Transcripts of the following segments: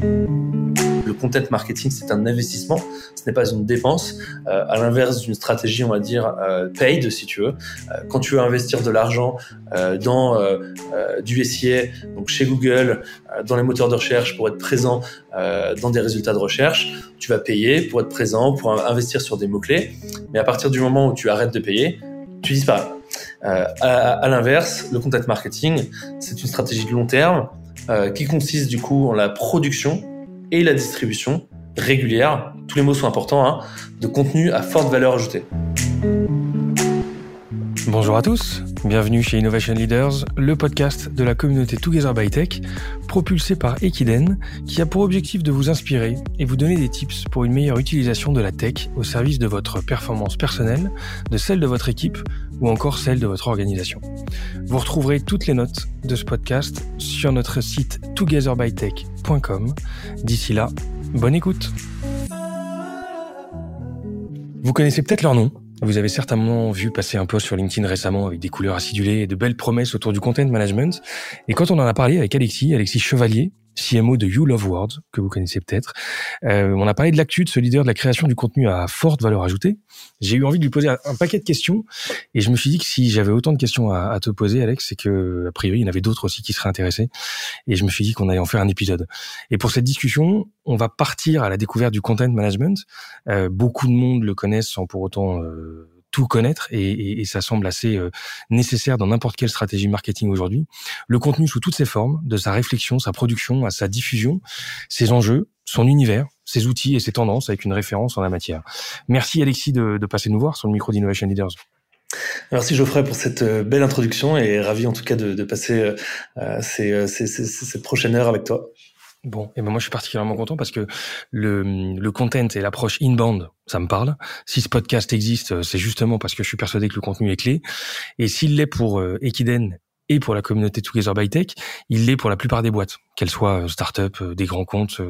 Le content marketing, c'est un investissement, ce n'est pas une dépense. Euh, à l'inverse d'une stratégie, on va dire, euh, paid, si tu veux. Euh, quand tu veux investir de l'argent euh, dans euh, du SIA, donc chez Google, dans les moteurs de recherche pour être présent dans des résultats de recherche, tu vas payer pour être présent, pour investir sur des mots-clés. Mais à partir du moment où tu arrêtes de payer, tu disparais. à, à l'inverse, le content marketing, c'est une stratégie de long terme qui consiste du coup en la production et la distribution régulière, tous les mots sont importants, hein, de contenu à forte valeur ajoutée. Bonjour à tous, bienvenue chez Innovation Leaders, le podcast de la communauté Together by Tech, propulsé par Equiden, qui a pour objectif de vous inspirer et vous donner des tips pour une meilleure utilisation de la tech au service de votre performance personnelle, de celle de votre équipe ou encore celle de votre organisation. Vous retrouverez toutes les notes de ce podcast sur notre site togetherbytech.com. D'ici là, bonne écoute. Vous connaissez peut-être leur nom. Vous avez certainement vu passer un post sur LinkedIn récemment avec des couleurs acidulées et de belles promesses autour du content management. Et quand on en a parlé avec Alexis, Alexis Chevalier, CMO de You Love Words, que vous connaissez peut-être. Euh, on a parlé de l'actu de ce leader de la création du contenu à forte valeur ajoutée. J'ai eu envie de lui poser un, paquet de questions et je me suis dit que si j'avais autant de questions à, à te poser, Alex, c'est que a priori il y en avait d'autres aussi qui seraient intéressés. Et je me suis dit qu'on allait en faire un épisode. Et pour cette discussion, on va partir à la découverte du content management. Euh, beaucoup de monde le connaissent sans pour autant euh, tout connaître et, et, et, ça semble assez euh, nécessaire dans n'importe quelle stratégie marketing aujourd'hui. Le contenu sous toutes ses formes, de sa réflexion, sa production à sa diffusion, ses enjeux, son univers, ses outils et ses tendances avec une référence en la matière. Merci Alexis de, de passer nous voir sur le micro d'Innovation Leaders. Merci Geoffrey pour cette euh, belle introduction et ravi en tout cas de, de passer euh, ces, ces, ces, heure avec toi. Bon, et ben moi je suis particulièrement content parce que le, le content et l'approche inbound, ça me parle. Si ce podcast existe, c'est justement parce que je suis persuadé que le contenu est clé. Et s'il l'est pour euh, Equiden et pour la communauté Together by Tech, il l'est pour la plupart des boîtes, qu'elles soient euh, start-up, euh, des grands comptes,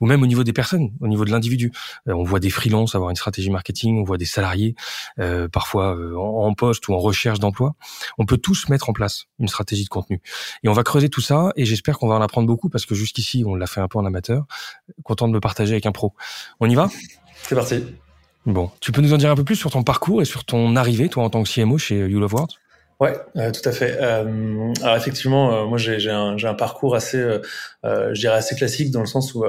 ou même au niveau des personnes, au niveau de l'individu. On voit des freelances avoir une stratégie marketing, on voit des salariés, euh, parfois en poste ou en recherche d'emploi. On peut tous mettre en place une stratégie de contenu. Et on va creuser tout ça, et j'espère qu'on va en apprendre beaucoup, parce que jusqu'ici, on l'a fait un peu en amateur. Content de me partager avec un pro. On y va? C'est parti. Bon, tu peux nous en dire un peu plus sur ton parcours et sur ton arrivée, toi, en tant que CMO chez You Love Words Ouais, euh, tout à fait. Euh, alors effectivement, euh, moi j'ai un, un, parcours assez, euh, je dirais assez classique dans le sens où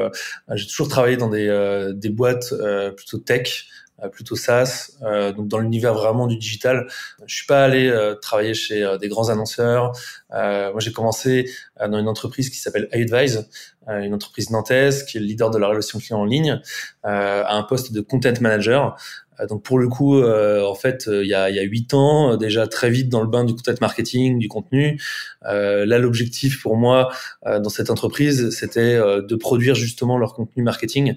j'ai toujours travaillé dans des, des boîtes plutôt tech, plutôt SaaS, donc dans l'univers vraiment du digital. Je suis pas allé travailler chez des grands annonceurs. moi j'ai commencé dans une entreprise qui s'appelle iAdvise, une entreprise nantaise qui est le leader de la relation client en ligne, à un poste de content manager. Euh, donc pour le coup, euh, en fait, euh, il y a il y a huit ans, déjà très vite dans le bain du content marketing, du contenu. Euh, là, l'objectif pour moi dans cette entreprise, c'était de produire justement leur contenu marketing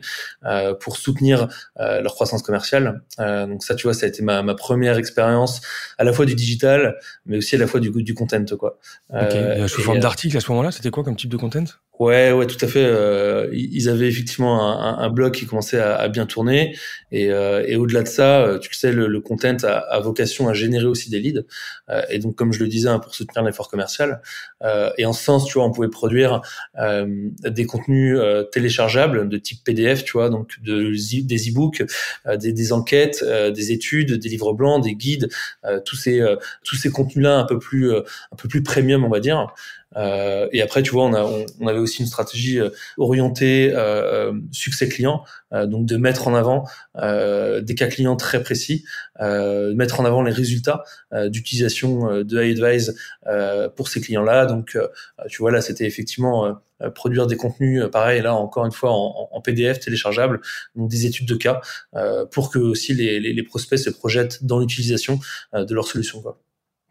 pour soutenir leur croissance commerciale. donc ça, tu vois, ça a été ma, ma première expérience à la fois du digital, mais aussi à la fois du du content, quoi. Okay. Sous forme d'article à ce moment-là, c'était quoi comme type de content? Ouais, ouais, tout à fait. Euh, ils avaient effectivement un, un, blog qui commençait à, à bien tourner, et, euh, et au-delà de ça, euh, tu sais, le, le content a, a, vocation à générer aussi des leads. Euh, et donc, comme je le disais, hein, pour soutenir l'effort commercial. Euh, et en ce sens, tu vois, on pouvait produire des contenus téléchargeables de type PDF, tu vois, donc de, des e-books, des, des, enquêtes, des études, des livres blancs, des guides, tous ces tous ces contenus-là un peu plus un peu plus premium, on va dire. Euh, et après, tu vois, on, a, on, avait aussi une stratégie euh, orientée euh, euh, succès client, donc de mettre en avant des cas clients très précis, mettre en avant les résultats d'utilisation de iAdvise pour ces clients-là. Donc, tu vois, là, c'était effectivement produire des contenus, pareil, là encore une fois en, en PDF téléchargeable, donc des études de cas, pour que aussi les, les, les prospects se projettent dans l'utilisation de leur solution. Quoi.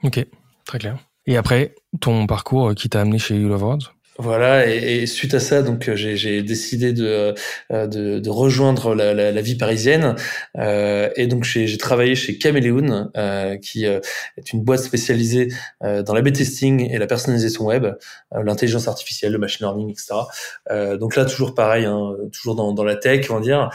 Ok, très clair. Et après, ton parcours qui t'a amené chez You Love Words? Voilà, et, et, suite à ça, donc j'ai décidé de, euh, de, de rejoindre la, la, la, vie parisienne, euh, et donc j'ai travaillé chez Caméléon, euh, qui euh, est une boîte spécialisée euh, dans l'A/B testing et la personnalisation web, euh, l'intelligence artificielle, le machine learning, etc. donc là, toujours pareil, hein, toujours dans, dans la tech, on va dire.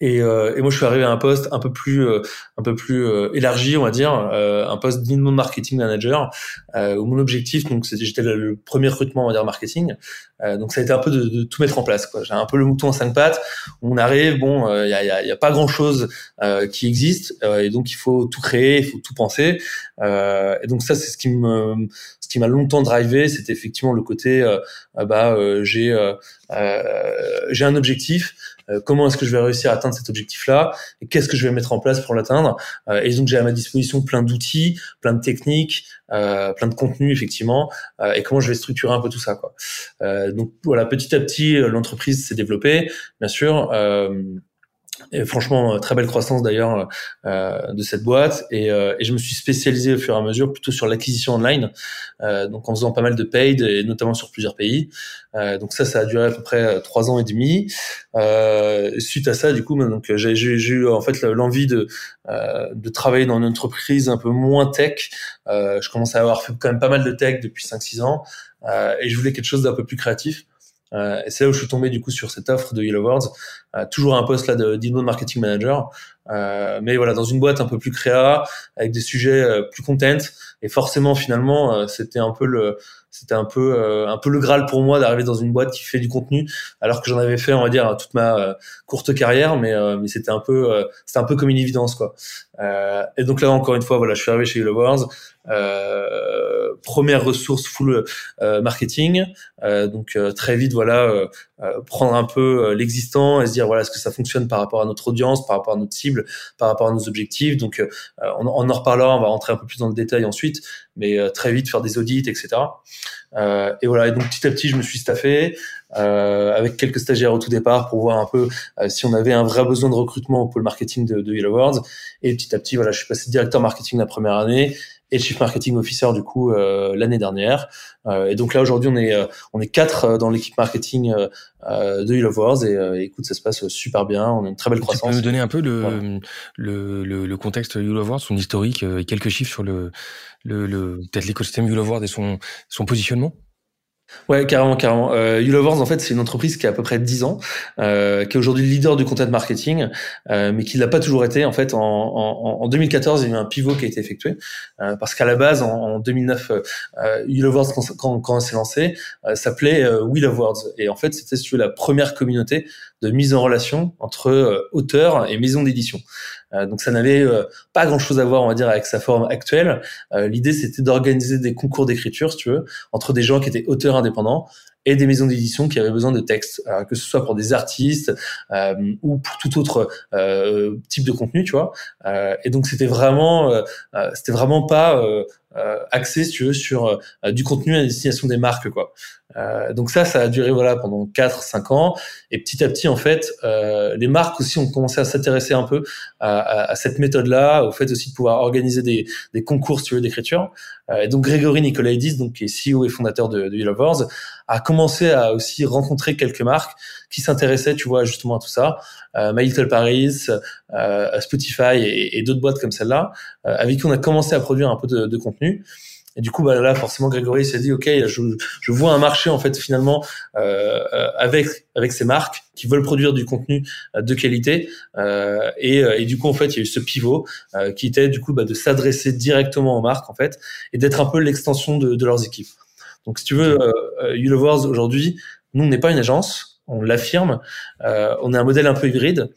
Et, euh, et, moi, je suis arrivé à un poste un peu plus, euh, un peu plus euh, élargi, on va dire, euh, un poste d'inbound marketing manager, où mon objectif, donc, c'était, j'étais le, premier recrutement, on va dire, marketing. donc, ça a été un peu de, de tout mettre en place. J'ai un peu le mouton à cinq pattes. On arrive, bon, il y a, y, a, y, a, pas grand chose qui existe, et donc il faut tout créer, il faut tout penser. et donc ça, c'est ce qui me, ce qui m'a longtemps drivé, c'était effectivement le côté, bah, j'ai, j'ai un objectif. Euh, comment est-ce que je vais réussir à atteindre cet objectif-là et qu'est-ce que je vais mettre en place pour l'atteindre? Euh, et donc j'ai à ma disposition plein d'outils, plein de techniques, euh, plein de contenus effectivement, et comment je vais structurer un peu tout ça. Quoi. donc voilà, petit à petit, l'entreprise s'est développée, bien sûr. Et franchement, très belle croissance d'ailleurs euh, de cette boîte. Et, euh, et, je me suis spécialisé au fur et à mesure plutôt sur l'acquisition online, euh, donc en faisant pas mal de paid et notamment sur plusieurs pays. Euh, donc ça, ça a duré à peu près trois ans et demi. Euh, suite à ça, du coup, donc j'ai eu en fait l'envie de de travailler dans une entreprise un peu moins tech. je commençais à avoir fait quand même pas mal de tech depuis 5-6 ans et je voulais quelque chose d'un peu plus créatif. Euh, et c'est là où je suis tombé du coup sur cette offre de Yellow Words, euh, toujours un poste là de d'inbound marketing manager, euh, mais voilà dans une boîte un peu plus créa, avec des sujets plus content. Et forcément finalement c'était un peu le c'était un peu euh, un peu le graal pour moi d'arriver dans une boîte qui fait du contenu alors que j'en avais fait on va dire toute ma euh, courte carrière. Mais euh, mais c'était un peu c'était un peu comme une évidence quoi et donc là encore une fois voilà je suis arrivé chez Hello Wars première ressource full marketing. Donc très vite voilà prendre un peu l'existant et se dire voilà est-ce que ça fonctionne par rapport à notre audience par rapport à notre cible par rapport à nos objectifs. Donc on, on, en reparlera on va rentrer un peu plus dans le détail ensuite mais très vite faire des audits etc euh, et voilà, et donc petit à petit, je me suis staffé. euh, avec quelques stagiaires au tout départ pour voir un peu euh, si on avait un vrai besoin de recrutement au pôle marketing de, de Yellow Words. Et petit à petit, voilà, je suis passé directeur marketing la première année et chief marketing officer du coup euh, l'année dernière. Euh, et donc là aujourd'hui on est euh, on est quatre dans l'équipe marketing de Yellow Wars et écoute ça se passe super bien. On a une très belle croissance. Tu peux nous donner un peu le le, le, le, contexte Yellow Wars, son historique et quelques chiffres sur le le, le peut-être l'écosystème Yellow Wars et son son positionnement? Ouais, carrément, carrément. Euh, en fait, c'est une entreprise qui a à peu près 10 ans, euh, qui est aujourd'hui leader du content marketing, euh, mais qui l'a pas toujours été. En fait, en, en, en, 2014, il y a eu un pivot qui a été effectué, euh, parce qu'à la base, en, en 2009, euh, quand, quand, quand s'est lancé, euh, s'appelait euh, We Love Words. Et en fait, c'était la première communauté de mise en relation entre euh, auteurs et maisons d'édition. Euh, donc ça n'avait euh, pas grand-chose à voir, on va dire, avec sa forme actuelle. L'idée, c'était d'organiser des concours d'écriture, si tu veux, entre des gens qui étaient auteurs indépendants et des maisons d'édition qui avaient besoin de textes, que ce soit pour des artistes ou pour tout autre type de contenu, tu vois. et donc c'était vraiment, c'était vraiment pas axé, si tu veux, sur du contenu à destination des marques, quoi. Euh, donc ça, ça a duré voilà pendant 4-5 ans. Et petit à petit, en fait, euh, les marques aussi ont commencé à s'intéresser un peu à, à, à cette méthode-là, au fait aussi de pouvoir organiser des, des concours, si tu veux, d'écriture. Euh, et donc Grégory Nicolaidis, donc qui est CEO et fondateur de, de Wars, a commencé à aussi rencontrer quelques marques qui s'intéressaient, tu vois, justement à tout ça. Euh, My Little Paris, euh, Spotify et, et d'autres boîtes comme celle-là, avec qui on a commencé à produire un peu de, de contenu. Et du coup, bah, là, forcément, Grégory s'est dit, ok, je, je, vois un marché en fait finalement euh, euh, avec avec ces marques qui veulent produire du contenu euh, de qualité. Euh, et, euh, et, du coup, en fait, il y a eu ce pivot euh, qui était du coup bah, de s'adresser directement aux marques en fait et d'être un peu l'extension de, de, leurs équipes. Donc, si tu veux, euh, aujourd'hui, nous, on n'est pas une agence, on l'affirme. on est un modèle un peu hybride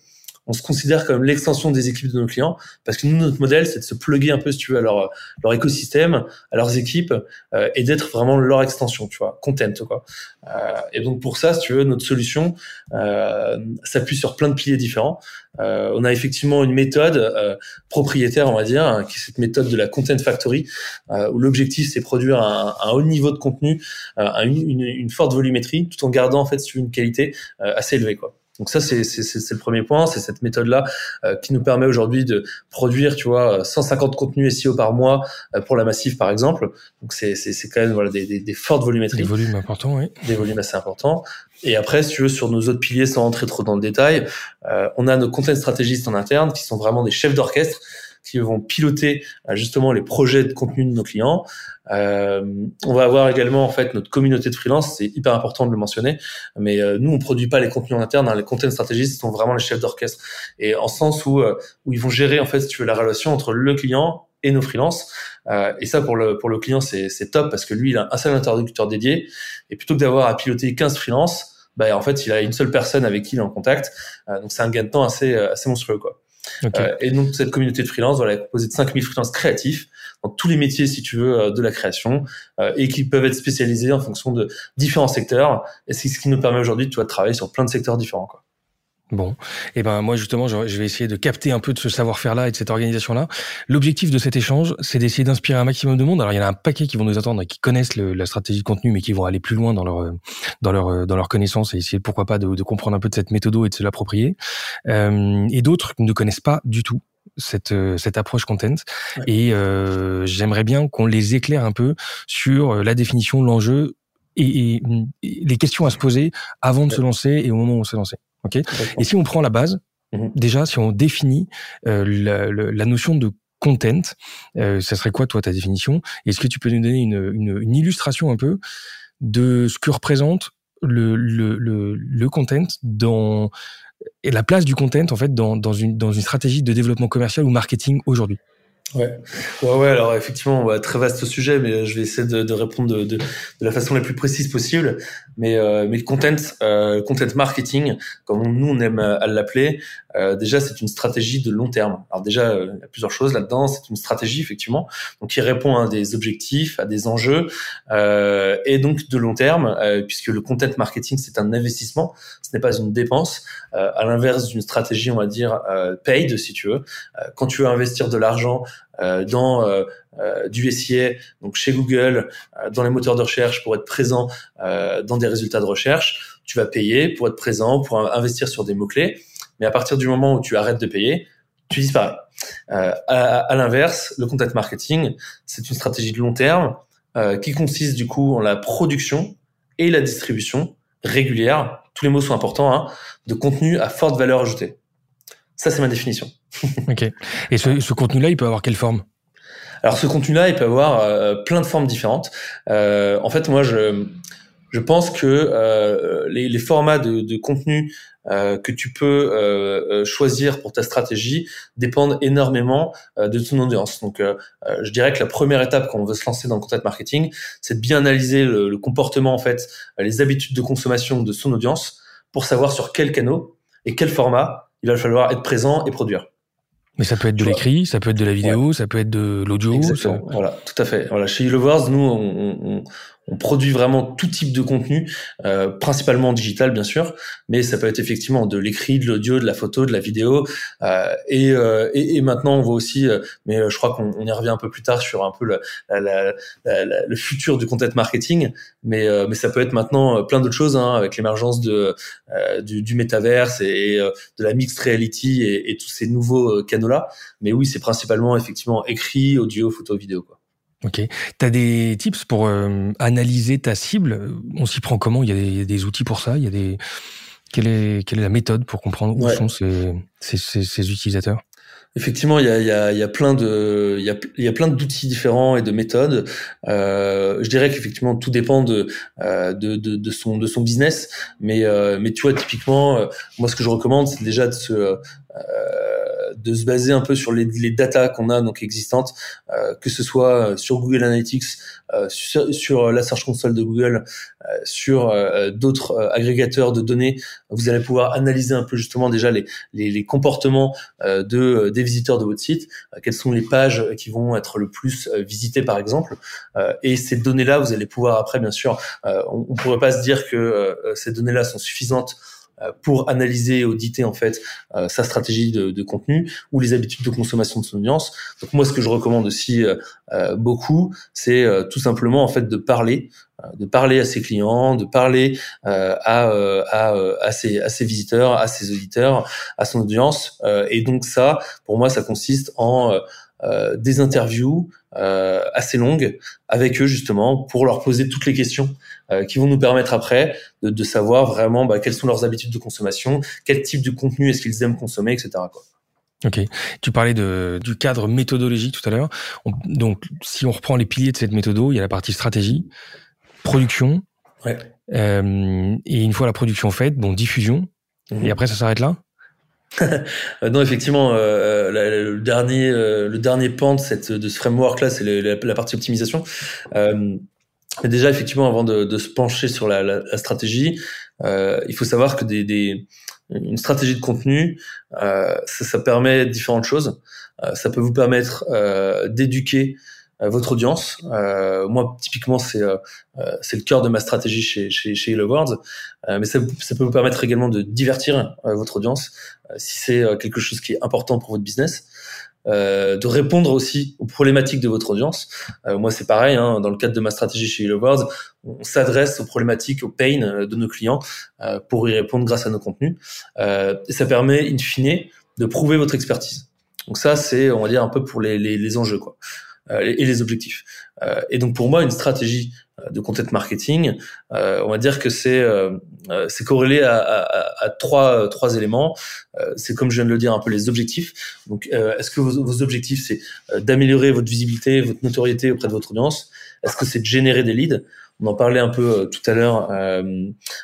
on se considère comme l'extension des équipes de nos clients parce que nous, notre modèle, c'est de se plugger un peu, si tu veux, à leur, leur écosystème, à leurs équipes euh, et d'être vraiment leur extension, tu vois, content, quoi. Euh, et donc, pour ça, si tu veux, notre solution euh, s'appuie sur plein de piliers différents. Euh, on a effectivement une méthode euh, propriétaire, on va dire, hein, qui est cette méthode de la Content Factory, euh, où l'objectif, c'est produire un, un, haut niveau de contenu, une, une, une, forte volumétrie, tout en gardant, en fait, une qualité assez élevée, quoi. Donc ça, c'est le premier point, c'est cette méthode-là euh, qui nous permet aujourd'hui de produire, tu vois, 150 contenus SEO par mois euh, pour la massive, par exemple. Donc c'est quand même voilà, des, des, des, fortes volumétries. Des volumes importants, oui. Des volumes assez importants. Et après, si tu veux, sur nos autres piliers, sans rentrer trop dans le détail, euh, on a nos content stratégistes en interne qui sont vraiment des chefs d'orchestre qui vont piloter justement les projets de contenu de nos clients. Euh, on va avoir également en fait notre communauté de freelance, c'est hyper important de le mentionner. Mais nous, on produit pas les contenus en interne. Hein, les content stratégistes sont vraiment les chefs d'orchestre et en sens où où ils vont gérer en fait, si tu veux, la relation entre le client et nos freelances. Euh, et ça, pour le, pour le client, c'est top parce que lui, il a un seul interlocuteur dédié. Et plutôt que d'avoir à piloter 15 freelances, bah, en fait, il a une seule personne avec qui il est en contact. Euh, donc, c'est un gain de temps assez, euh, assez monstrueux, quoi. Euh, et donc, cette communauté de freelance, voilà, est composée de 5000 freelances créatifs dans tous les métiers, si tu veux, de la création, et qui peuvent être spécialisés en fonction de différents secteurs. Et c'est ce qui nous permet aujourd'hui, tu vois, de travailler sur plein de secteurs différents, quoi. Bon, et eh ben moi justement, je vais essayer de capter un peu de ce savoir-faire-là et de cette organisation-là. L'objectif de cet échange, c'est d'essayer d'inspirer un maximum de monde. Alors il y en a un paquet qui vont nous attendre et qui connaissent la stratégie de contenu, mais qui vont aller plus loin dans leur dans leur dans leur connaissance et essayer pourquoi pas de, de comprendre un peu de cette méthode et de se l'approprier. Euh, et d'autres ne connaissent pas du tout cette cette approche content et euh, j'aimerais bien qu'on les éclaire un peu sur la définition, l'enjeu et, et, les questions à se poser avant de se lancer et au moment où on se lancer. Et si on prend la base, mhm. déjà, si on définit euh, la, la, notion de content, euh, ça serait quoi toi ta définition? Est-ce que tu peux nous donner une, une, une, illustration un peu de ce que représente le, le, le, le content dans et la place du content en fait dans, dans, une, dans une stratégie de développement commercial ou marketing aujourd'hui? Ouais. ouais, ouais. Alors effectivement, ouais, très vaste sujet, mais je vais essayer de, de répondre de, de, de, la façon la plus précise possible. Mais, euh, mais le content, euh, content marketing, comme nous on aime à l'appeler, euh, déjà c'est une stratégie de long terme. Alors déjà, euh, il y a plusieurs choses là-dedans. C'est une stratégie effectivement, donc qui répond à des objectifs, à des enjeux, euh, et donc de long terme, euh, puisque le content marketing c'est un investissement, ce n'est pas une dépense. à l'inverse d'une stratégie, on va dire paid, si tu veux. quand tu veux investir de l'argent euh, dans euh, euh, du SIA, donc chez Google, dans les moteurs de recherche pour être présent dans des résultats de recherche. Tu vas payer pour être présent, pour investir sur des mots-clés. Mais à partir du moment où tu arrêtes de payer, tu disparais. Euh, à, à l'inverse, le content marketing, c'est une stratégie de long terme euh, qui consiste du coup en la production et la distribution régulière, tous les mots sont importants, hein, de contenu à forte valeur ajoutée. Ça, c'est ma définition. ok. Et ce, ce contenu-là, il peut avoir quelle forme? Alors, ce contenu-là, il peut avoir euh, plein de formes différentes. Euh, en fait, moi, je, je pense que euh, les, les, formats de, de contenu euh, que tu peux euh, choisir pour ta stratégie dépendent énormément de ton audience. Donc, je dirais que la première étape quand on veut se lancer dans le content marketing, c'est de bien analyser le, le, comportement, en fait, les habitudes de consommation de son audience pour savoir sur quel canal et quel format il va falloir être présent et produire. Mais ça peut être de l'écrit, ça peut être de la vidéo, ça peut être de l'audio. Voilà, tout à fait. Voilà, chez Lovers, nous, on, on, on produit vraiment tout type de contenu, euh, principalement digital bien sûr, mais ça peut être effectivement de l'écrit, de l'audio, de la photo, de la vidéo, euh, et, euh, et, et, maintenant on voit aussi, euh, mais euh, je crois qu'on y revient un peu plus tard sur un peu le, la, la, le futur du content marketing, mais euh, mais ça peut être maintenant plein d'autres choses hein, avec l'émergence de du, du métaverse et, de la mixed reality et, et tous ces nouveaux canaux là, mais oui c'est principalement effectivement écrit, audio, photo, vidéo quoi. Ok. Tu as des tips pour euh, analyser ta cible? On s'y prend comment? Il y, a des, des, outils pour ça? Il y a des quelle est quelle est la méthode pour comprendre où sont ces, ces, ces, ces utilisateurs? Effectivement, il y a, y, a, y a plein de, il y a, y a plein d'outils différents et de méthodes. Euh, je dirais qu'effectivement tout dépend de, euh, de, de, de, son de son business, mais euh, mais tu vois typiquement, euh, moi ce que je recommande, c'est déjà de se euh, de se baser un peu sur les, les datas qu'on a donc existantes, euh, que ce soit sur Google Analytics, euh, sur, sur, la Search Console de Google, euh, sur d'autres agrégateurs de données. Vous allez pouvoir analyser un peu justement déjà les, les, les comportements de des visiteurs de votre site, quelles sont les pages qui vont être le plus visitées par exemple. et ces données-là, vous allez pouvoir après bien sûr, on, on pourrait pas se dire que ces données-là sont suffisantes euh, pour analyser et auditer en fait euh, sa stratégie de, de, contenu ou les habitudes de consommation de son audience. Donc moi, ce que je recommande aussi euh, beaucoup, c'est tout simplement en fait de parler, de parler à ses clients, de parler à, à, à, ses, à ses visiteurs, à ses auditeurs, à son audience. et donc ça, pour moi, ça consiste en euh, des interviews euh, assez longues avec eux justement pour leur poser toutes les questions euh, qui vont nous permettre après de, de savoir vraiment bah, quelles sont leurs habitudes de consommation, quel type de contenu est-ce qu'ils aiment consommer, etc. Quoi. Ok. Tu parlais de, du cadre méthodologique tout à l'heure. Donc, si on reprend les piliers de cette méthode, il y a la partie stratégie, production. Ouais. Euh, et une fois la production faite, bon, diffusion. Mhm. Et après, ça s'arrête là? Euh, non, effectivement, euh, le dernier, euh, le dernier pan de, cette, de ce framework-là, c'est la, la, partie optimisation. Euh, déjà, effectivement, avant de, de se pencher sur la, la, stratégie, il faut savoir que des, des, une stratégie de contenu, ça, ça, permet différentes choses. ça peut vous permettre d'éduquer votre audience. Euh, moi, typiquement, c'est euh, c'est le cœur de ma stratégie chez chez, chez World. mais ça, ça, peut vous permettre également de divertir votre audience si c'est quelque chose qui est important pour votre business. Euh, de répondre aussi aux problématiques de votre audience. Euh, moi, c'est pareil. Hein, dans le cadre de ma stratégie chez Hello World, on s'adresse aux problématiques, aux pains de nos clients pour y répondre grâce à nos contenus. et ça permet, in fine, de prouver votre expertise. Donc ça, c'est, on va dire, un peu pour les, les, les enjeux. Quoi. Euh, et les objectifs. Euh, et donc pour moi, une stratégie euh, de content marketing, on va dire que c'est c'est corrélé à, à, à, trois trois éléments. c'est comme je viens de le dire un peu les objectifs. Donc est-ce que vos, objectifs c'est d'améliorer votre visibilité, votre notoriété auprès de votre audience? Est-ce que c'est de générer des leads? On en parlait un peu tout à l'heure, euh,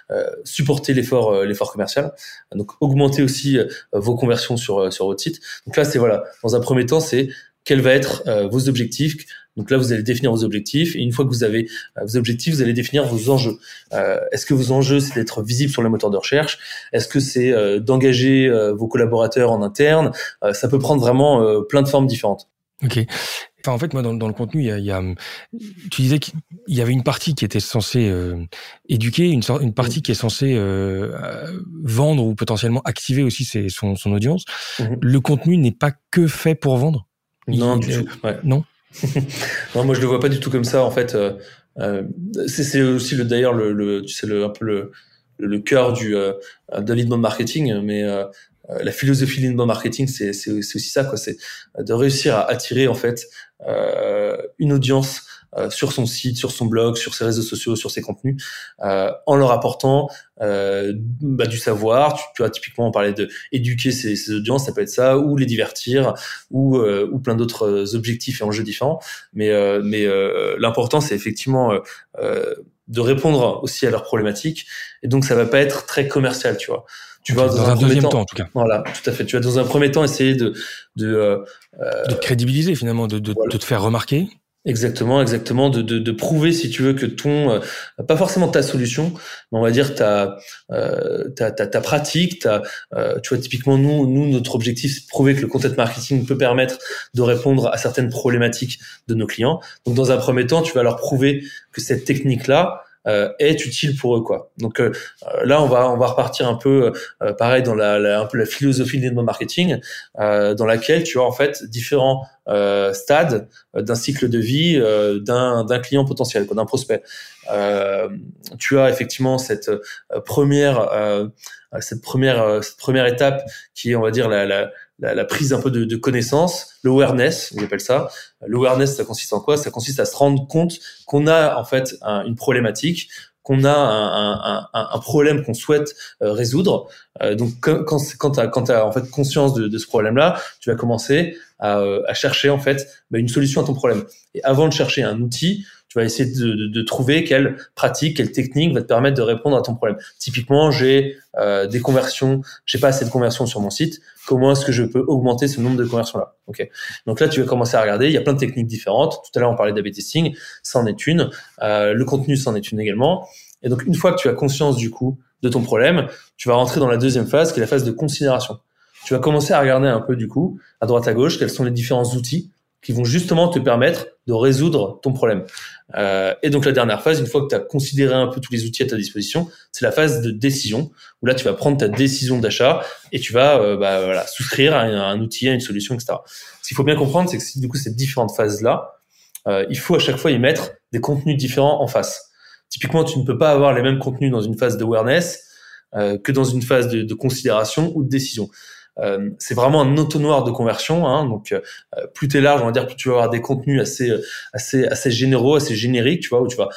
euh, supporter l'effort l'effort commercial, donc augmenter aussi vos conversions sur sur votre site. Donc là c'est voilà, dans un premier temps c'est quels vont être euh, vos objectifs. Donc là, vous allez définir vos objectifs. Et une fois que vous avez euh, vos objectifs, vous allez définir vos enjeux. Euh, Est-ce que vos enjeux, c'est d'être visible sur les moteurs de recherche? Est-ce que c'est euh, d'engager vos collaborateurs en interne? Ça peut prendre vraiment plein de formes différentes. Ok. Enfin, en fait, moi, dans, dans le contenu, il y, a, il y, a, tu disais qu'il y avait une partie qui était censée euh, éduquer, une, une partie qui est censée euh, vendre ou potentiellement activer aussi ses, son, son audience. Mhm. Le contenu n'est pas que fait pour vendre? Non, du tout. Ouais. Non? Non, moi je le vois pas du tout comme ça. En fait, euh, euh c'est aussi le d'ailleurs le, le, tu sais le un peu le le cœur du euh, de l'inbound marketing, mais euh, la philosophie de l'inbound marketing, c'est c'est aussi ça quoi. C'est de réussir à attirer en fait euh, une audience euh, sur son site, sur son blog, sur ses réseaux sociaux, sur ses contenus, euh, en leur apportant euh, bah, du savoir. Tu, peux typiquement parler de éduquer ses, ses, audiences, ça peut être ça, ou les divertir, ou, euh, ou plein d'autres objectifs et enjeux différents. Mais, mais l'important, c'est effectivement de répondre aussi à leurs problématiques. Et donc, ça va pas être très commercial, tu vois. Tu vas dans, dans un, deuxième temps, en tout cas. Voilà, tout à fait. Tu vas dans un premier temps essayer de de, euh, de te crédibiliser finalement, de, de, de te faire remarquer. Exactement, exactement, de, de, de, prouver si tu veux que ton, euh, pas forcément ta solution, mais on va dire ta, euh, ta, ta, ta, pratique, ta, euh, tu vois typiquement nous, nous notre objectif c'est de prouver que le content marketing peut permettre de répondre à certaines problématiques de nos clients. Donc dans un premier temps, tu vas leur prouver que cette technique là, est utile pour eux quoi. Donc euh, là on va on va repartir un peu euh, pareil dans la, la, un peu la philosophie de marketing dans laquelle tu as en fait différents stades d'un cycle de vie d'un d'un client potentiel d'un prospect. tu as effectivement cette première cette première cette première étape qui est on va dire la, la la, la, prise un peu de, de connaissance, l'awareness, on appelle ça. L'awareness, ça consiste en quoi? Ça consiste à se rendre compte qu'on a en fait une problématique, qu'on a un, un, un, problème qu'on souhaite euh, résoudre. Euh, donc quand quand tu as, en fait conscience de, de ce problème-là, tu vas commencer à, euh, à chercher en fait bah, une solution à ton problème. Et avant de chercher un outil, tu vas essayer de, de, de, trouver quelle pratique, quelle technique va te permettre de répondre à ton problème. Typiquement, j'ai euh, des conversions, j'ai pas assez de conversions sur mon site. Comment est-ce que je peux augmenter ce nombre de conversions là Ok. Donc là, tu vas commencer à regarder. Il y a plein de techniques différentes. Tout à l'heure, on parlait d'A/B testing, ça en est une. Euh, le contenu, ça en est une également. Et donc, une fois que tu as conscience du coup de ton problème, tu vas rentrer dans la deuxième phase, qui est la phase de considération. Tu vas commencer à regarder un peu du coup, à droite à gauche, quels sont les différents outils qui vont justement te permettre de résoudre ton problème. Euh, et donc la dernière phase, une fois que tu as considéré un peu tous les outils à ta disposition, c'est la phase de décision, où là tu vas prendre ta décision d'achat et tu vas euh, bah, voilà, souscrire à un, outil, à une solution, etc. Ce qu'il faut bien comprendre, c'est que du coup ces différentes phases-là, euh, il faut à chaque fois y mettre des contenus différents en face. Typiquement, tu ne peux pas avoir les mêmes contenus dans une phase de awareness euh, que dans une phase de, de considération ou de décision. Euh, c'est vraiment un entonnoir de conversion. Hein, donc, euh, plus t'es large, on va dire, plus tu vas avoir des contenus assez, assez, assez généraux, assez génériques, tu vois, où tu vas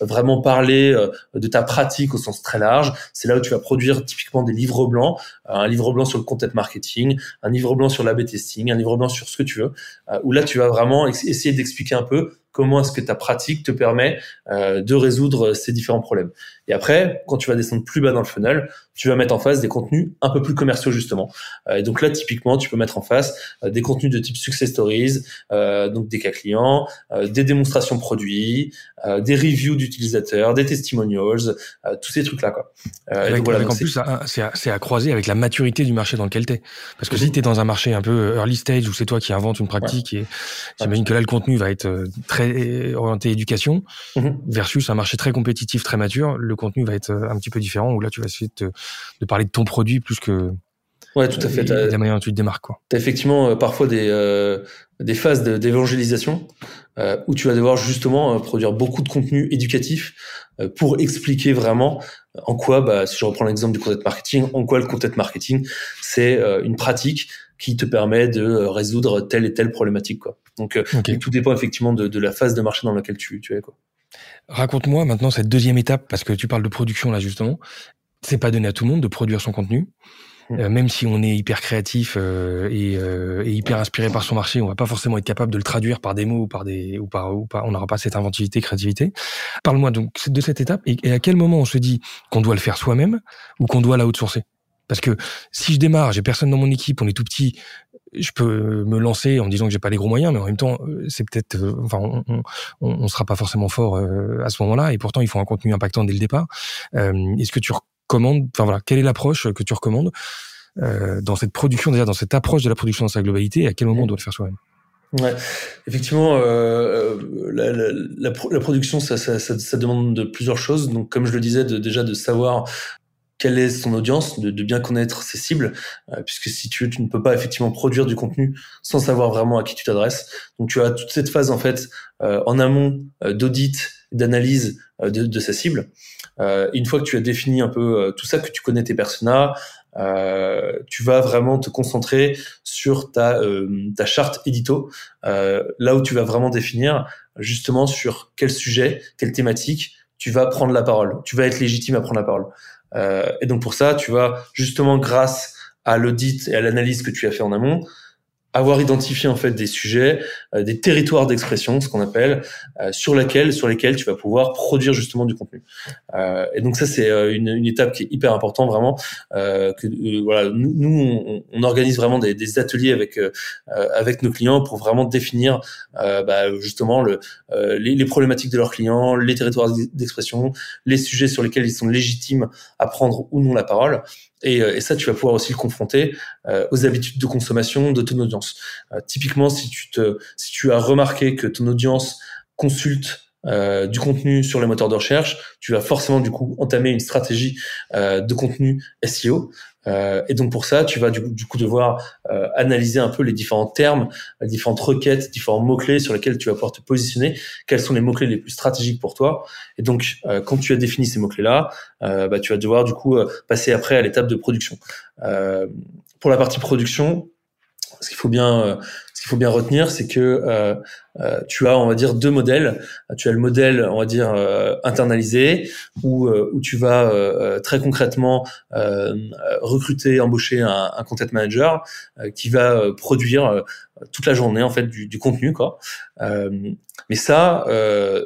vraiment parler de ta pratique au sens très large. C'est là où tu vas produire typiquement des livres blancs, un livre blanc sur le content marketing, un livre blanc sur l'AB testing, un livre blanc sur ce que tu veux, où là, tu vas vraiment essayer d'expliquer un peu comment est-ce que ta pratique te permet euh, de résoudre ces différents problèmes. Et après, quand tu vas descendre plus bas dans le funnel, tu vas mettre en face des contenus un peu plus commerciaux justement. Euh, et donc là, typiquement, tu peux mettre en face euh, des contenus de type success stories, euh, donc des cas clients, des démonstrations produits, des reviews d'utilisateurs, des testimonials, tous ces trucs là quoi. avec, voilà, en plus, c'est à, croiser avec la maturité du marché dans lequel tu es. Parce que si tu es dans un marché un peu early stage où c'est toi qui inventes une pratique et j'imagine que là le contenu va être très orienté éducation mm-hmm. versus un marché très compétitif, très mature, le contenu va être un petit peu différent où là tu vas essayer de, de parler de ton produit plus que Ouais, tout à fait. De la manière dont tu te démarques, quoi. T'as effectivement euh, parfois des euh, des phases d'évangélisation euh, où tu vas devoir justement produire beaucoup de contenu éducatif pour expliquer vraiment en quoi, bah, si je reprends l'exemple du content marketing, en quoi le content marketing c'est une pratique qui te permet de résoudre telle et telle problématique, quoi. Donc, tout dépend effectivement de, de, la phase de marché dans laquelle tu, tu es, quoi. Raconte-moi maintenant cette deuxième étape parce que tu parles de production là justement c'est pas donné à tout le monde de produire son contenu. Mmh. Euh, même si on est hyper créatif euh, et, euh, et, hyper inspiré par son marché, on va pas forcément être capable de le traduire par des mots ou par des ou par ou pas. On n'aura pas cette inventivité, créativité. Parle-moi donc de cette étape et, et, à quel moment on se dit qu'on doit le faire soi-même ou qu'on doit la outsourcer? Parce que si je démarre, j'ai personne dans mon équipe, on est tout petit, je peux me lancer en disant que j'ai pas les gros moyens, mais en même temps, c'est peut-être, enfin, on, on, on, sera pas forcément fort à ce moment-là, et pourtant, il faut un contenu impactant dès le départ. Est-ce que tu Comment, enfin voilà, quelle est l'approche que tu recommandes euh, dans cette production déjà, dans cette approche de la production dans sa globalité, et à quel moment on doit le faire soi-même? Ouais, effectivement, euh, la, la, la, production, ça, ça, ça, ça, demande de plusieurs choses. Donc, comme je le disais, de, déjà de savoir quelle est son audience, de, de bien connaître ses cibles, euh, puisque si tu tu ne peux pas effectivement produire du contenu sans savoir vraiment à qui tu t'adresses. Donc, tu as toute cette phase en fait euh, en amont euh, d'audit, d'analyse de, de sa cible. Euh, une fois que tu as défini un peu euh, tout ça, que tu connais tes personas, euh, tu vas vraiment te concentrer sur ta, ta charte édito, là où tu vas vraiment définir justement sur quel sujet, quelle thématique tu vas prendre la parole, tu vas être légitime à prendre la parole. Et donc pour ça, tu vas justement grâce à l'audit et à l'analyse que tu as fait en amont, avoir identifié en fait des sujets, euh, des territoires d'expression, ce qu'on appelle, euh, sur lesquels sur lesquels tu vas pouvoir produire justement du contenu. Euh, et donc ça c'est une, une, étape qui est hyper importante vraiment. que voilà, nous, on, on, organise vraiment des, des ateliers avec avec nos clients pour vraiment définir bah, justement le, les, les, problématiques de leurs clients, les territoires d'expression, les sujets sur lesquels ils sont légitimes à prendre ou non la parole. Et, et, ça, tu vas pouvoir aussi le confronter euh, aux habitudes de consommation de ton audience. Euh, typiquement, si tu as remarqué que ton audience consulte euh, du contenu sur les moteurs de recherche, tu vas forcément du coup entamer une stratégie euh, de contenu SEO. Euh, et donc pour ça, tu vas du, coup devoir euh, analyser un peu les différents termes, les différentes requêtes, différents mots-clés sur lesquels tu vas pouvoir te positionner, quels sont les mots-clés les plus stratégiques pour toi. Et donc quand tu as défini ces mots-clés-là, bah, tu vas devoir du coup passer après à l'étape de production. pour la partie production, ce qu'il faut bien ce qu'il faut bien retenir, c'est que euh, euh, tu as, on va dire, deux modèles. Tu as le modèle, on va dire, euh, internalisé, où, où tu vas très concrètement recruter, embaucher un, un content manager qui va produire toute la journée en fait du, du contenu, quoi. mais ça,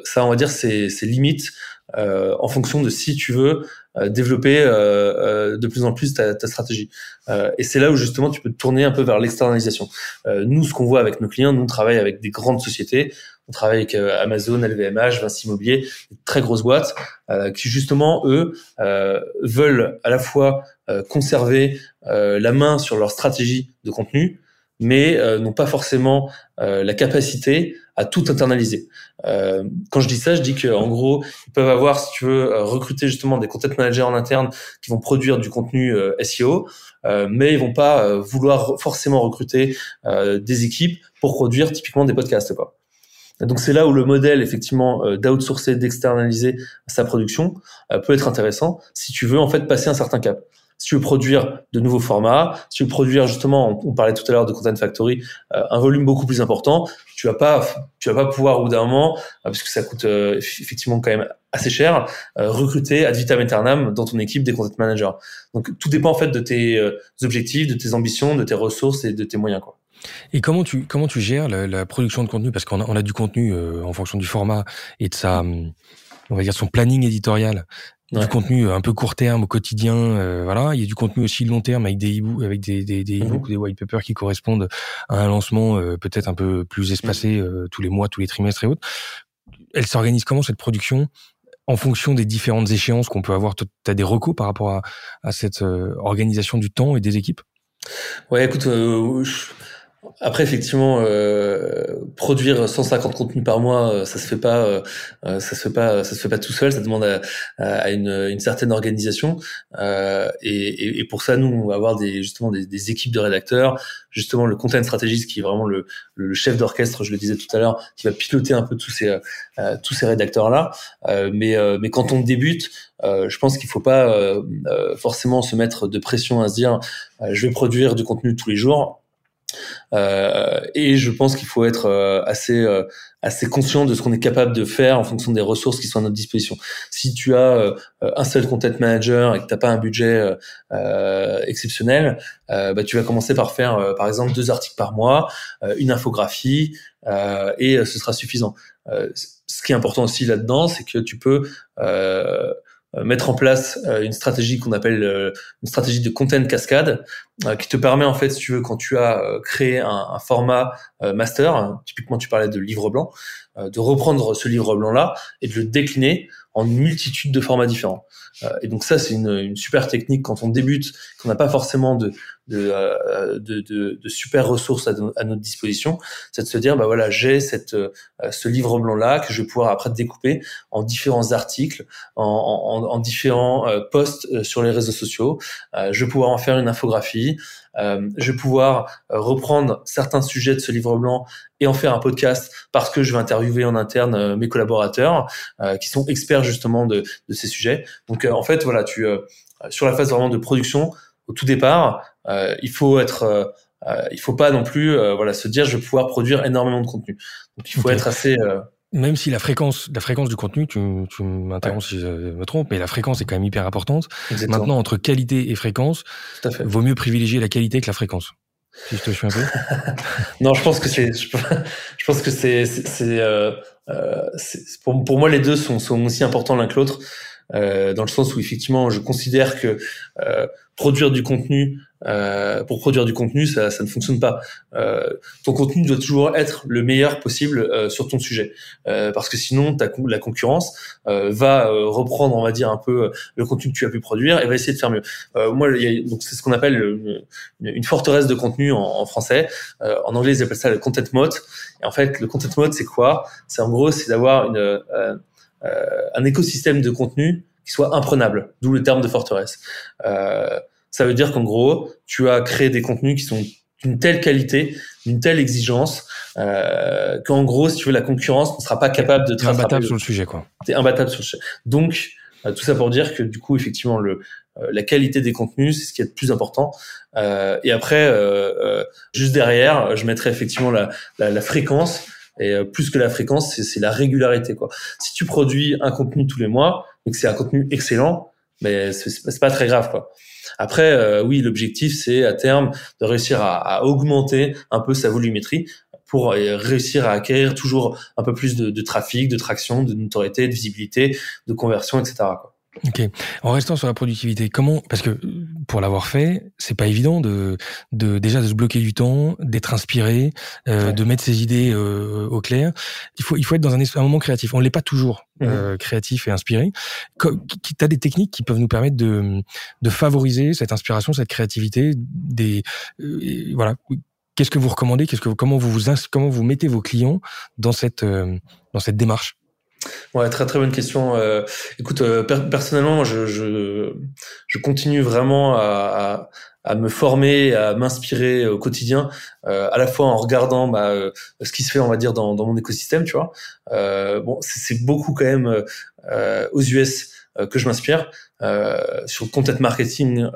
ça, on va dire, c'est limite en fonction de si tu veux euh, développer euh, euh, de plus en plus ta, ta stratégie. et c'est là où justement tu peux te tourner un peu vers l'externalisation. nous, ce qu'on voit avec nos clients, nous on travaille avec des grandes sociétés. On travaille avec Amazon, LVMH, Vinci Immobilier, très grosses boîtes qui justement eux veulent à la fois conserver la main sur leur stratégie de contenu, mais n'ont pas forcément la capacité à tout internaliser. Euh, quand je dis ça, je dis qu'en gros, ils peuvent avoir, si tu veux, euh, recruter justement des content managers en interne qui vont produire du contenu euh, SEO, euh, mais ils vont pas euh, vouloir forcément recruter des équipes pour produire typiquement des podcasts. Quoi. donc c'est là où le modèle effectivement d'outsourcer, d'externaliser sa production peut être intéressant si tu veux en fait passer un certain cap. Si tu veux produire de nouveaux formats, si tu veux produire justement, on, parlait tout à l'heure de Content Factory, euh, un volume beaucoup plus important, tu vas pas, tu vas pas pouvoir au bout d'un moment, parce que ça coûte effectivement quand même assez cher, recruter ad vitam aeternam dans ton équipe des content managers. Donc tout dépend en fait de tes objectifs, de tes ambitions, de tes ressources et de tes moyens. Quoi. Et comment tu comment tu gères la, la production de contenu? Parce qu'on a, on a du contenu euh, en fonction du format et de sa on va dire son planning éditorial, du contenu un peu court terme au quotidien, euh, voilà. Il y a du contenu aussi long terme avec des e avec des des des, mm des white papers qui correspondent à un lancement euh, peut-être un peu plus espacé mm. tous les mois, tous les trimestres et autres. Elle s'organise comment cette production en fonction des différentes échéances qu'on peut avoir? Tu as des recours par rapport à, à cette organisation du temps et des équipes? Ouais, écoute, après, effectivement, euh, produire 150 contenus par mois, euh, ça se fait pas, euh, ça se fait pas, ça se fait pas tout seul. Ça demande à, à une, une, certaine organisation. Euh, et, et, pour ça, nous, on va avoir des, justement des, des, équipes de rédacteurs, justement le content stratégiste qui est vraiment le, le chef d'orchestre, je le disais tout à l'heure, qui va piloter un peu tous ces euh, tous ces rédacteurs là. mais mais quand on débute, je pense qu'il faut pas forcément se mettre de pression à se dire, je vais produire du contenu tous les jours euh, et je pense qu'il faut être euh, assez euh, assez conscient de ce qu'on est capable de faire en fonction des ressources qui sont à notre disposition. Si tu as un seul content manager et que t'as pas un budget exceptionnel, bah, tu vas commencer par faire par exemple deux articles par mois, une infographie et ce sera suffisant. ce qui est important aussi là-dedans, c'est que tu peux euh, mettre en place euh, une stratégie qu'on appelle euh, une stratégie de content cascade qui te permet en fait si tu veux quand tu as créé un, un format master hein, typiquement tu parlais de livre blanc de reprendre ce livre blanc là et de le décliner en une multitude de formats différents et donc ça c'est une, une super technique quand on débute qu'on n'a pas forcément de de, de, de, de, super ressources à, notre disposition, c'est de se dire bah voilà j'ai cette ce livre blanc là que je vais pouvoir après découper en différents articles, en, en, en différents posts sur les réseaux sociaux. je vais pouvoir en faire une infographie. Je vais pouvoir reprendre certains sujets de ce livre blanc et en faire un podcast parce que je vais interviewer en interne mes collaborateurs qui sont experts justement de, de ces sujets. Donc en fait voilà tu sur la phase vraiment de production au tout départ, euh, il faut être euh, euh, il faut pas non plus voilà se dire je vais pouvoir produire énormément de contenu. Donc il faut être assez même si la fréquence, la fréquence du contenu, tu, tu m'interromps si je me trompe, mais la fréquence est quand même hyper importante. Maintenant, entre qualité et fréquence, vaut mieux privilégier la qualité que la fréquence. Si je te suis un peu. non, je pense que c'est, je, pense que c'est, c'est, euh, pour, pour moi les deux sont, sont aussi importants l'un que l'autre. Euh, dans le sens où effectivement, je considère que euh, produire du contenu euh, pour produire du contenu, ça, ça ne fonctionne pas. Euh, ton contenu doit toujours être le meilleur possible euh, sur ton sujet, euh, parce que sinon, ta, la concurrence euh, va reprendre, on va dire, un peu le contenu que tu as pu produire et va essayer de faire mieux. moi, donc c'est ce qu'on appelle une, une, forteresse de contenu en, en français. en anglais, ils appellent ça le content mode. Et en fait, le content mode, c'est quoi? C'est en gros, c'est d'avoir une euh, un écosystème de contenu qui soit imprenable, d'où le terme de forteresse. Euh, ça veut dire qu'en gros, tu as créé des contenus qui sont d'une telle qualité, d'une telle exigence, euh, qu'en gros, si tu veux, la concurrence ne sera pas capable de te imbattable sur le sujet, quoi. T'es imbattable sur le sujet. Donc, euh, tout ça pour dire que du coup, effectivement, le euh, la qualité des contenus, c'est ce qui est le plus important. Euh, et après, juste derrière, je mettrai effectivement la, la, la fréquence et euh, plus que la fréquence, c'est la régularité. Quoi. Si tu produis un contenu tous les mois et que c'est un contenu excellent, mais c'est pas très grave. Quoi. Après, euh, oui, l'objectif, c'est à terme de réussir à, à, augmenter un peu sa volumétrie pour euh, réussir à acquérir toujours un peu plus de, de trafic, de traction, de notoriété, de visibilité, de conversion, etc. Quoi. Ok. En restant sur la productivité, comment Parce que pour l'avoir fait, c'est pas évident de, de déjà de se bloquer du temps, d'être inspiré, euh, de mettre ses idées euh, au clair. Il faut il faut être dans un, un moment créatif. On l'est pas toujours mmh euh, créatif et inspiré. Tu as des techniques qui peuvent nous permettre de de favoriser cette inspiration, cette créativité. Des euh, voilà. Qu'est-ce que vous recommandez? Qu'est-ce que comment vous vous comment vous mettez vos clients dans cette euh, dans cette démarche? Ouais, très très bonne question. Euh, écoute, euh, personnellement, je, je, je, continue vraiment à, à, à me former, à m'inspirer au quotidien, euh, à la fois en regardant bah, euh, ce qui se fait, on va dire, dans, dans mon écosystème, tu vois. Euh, bon, c'est beaucoup quand même aux US. que je m'inspire. sur le content marketing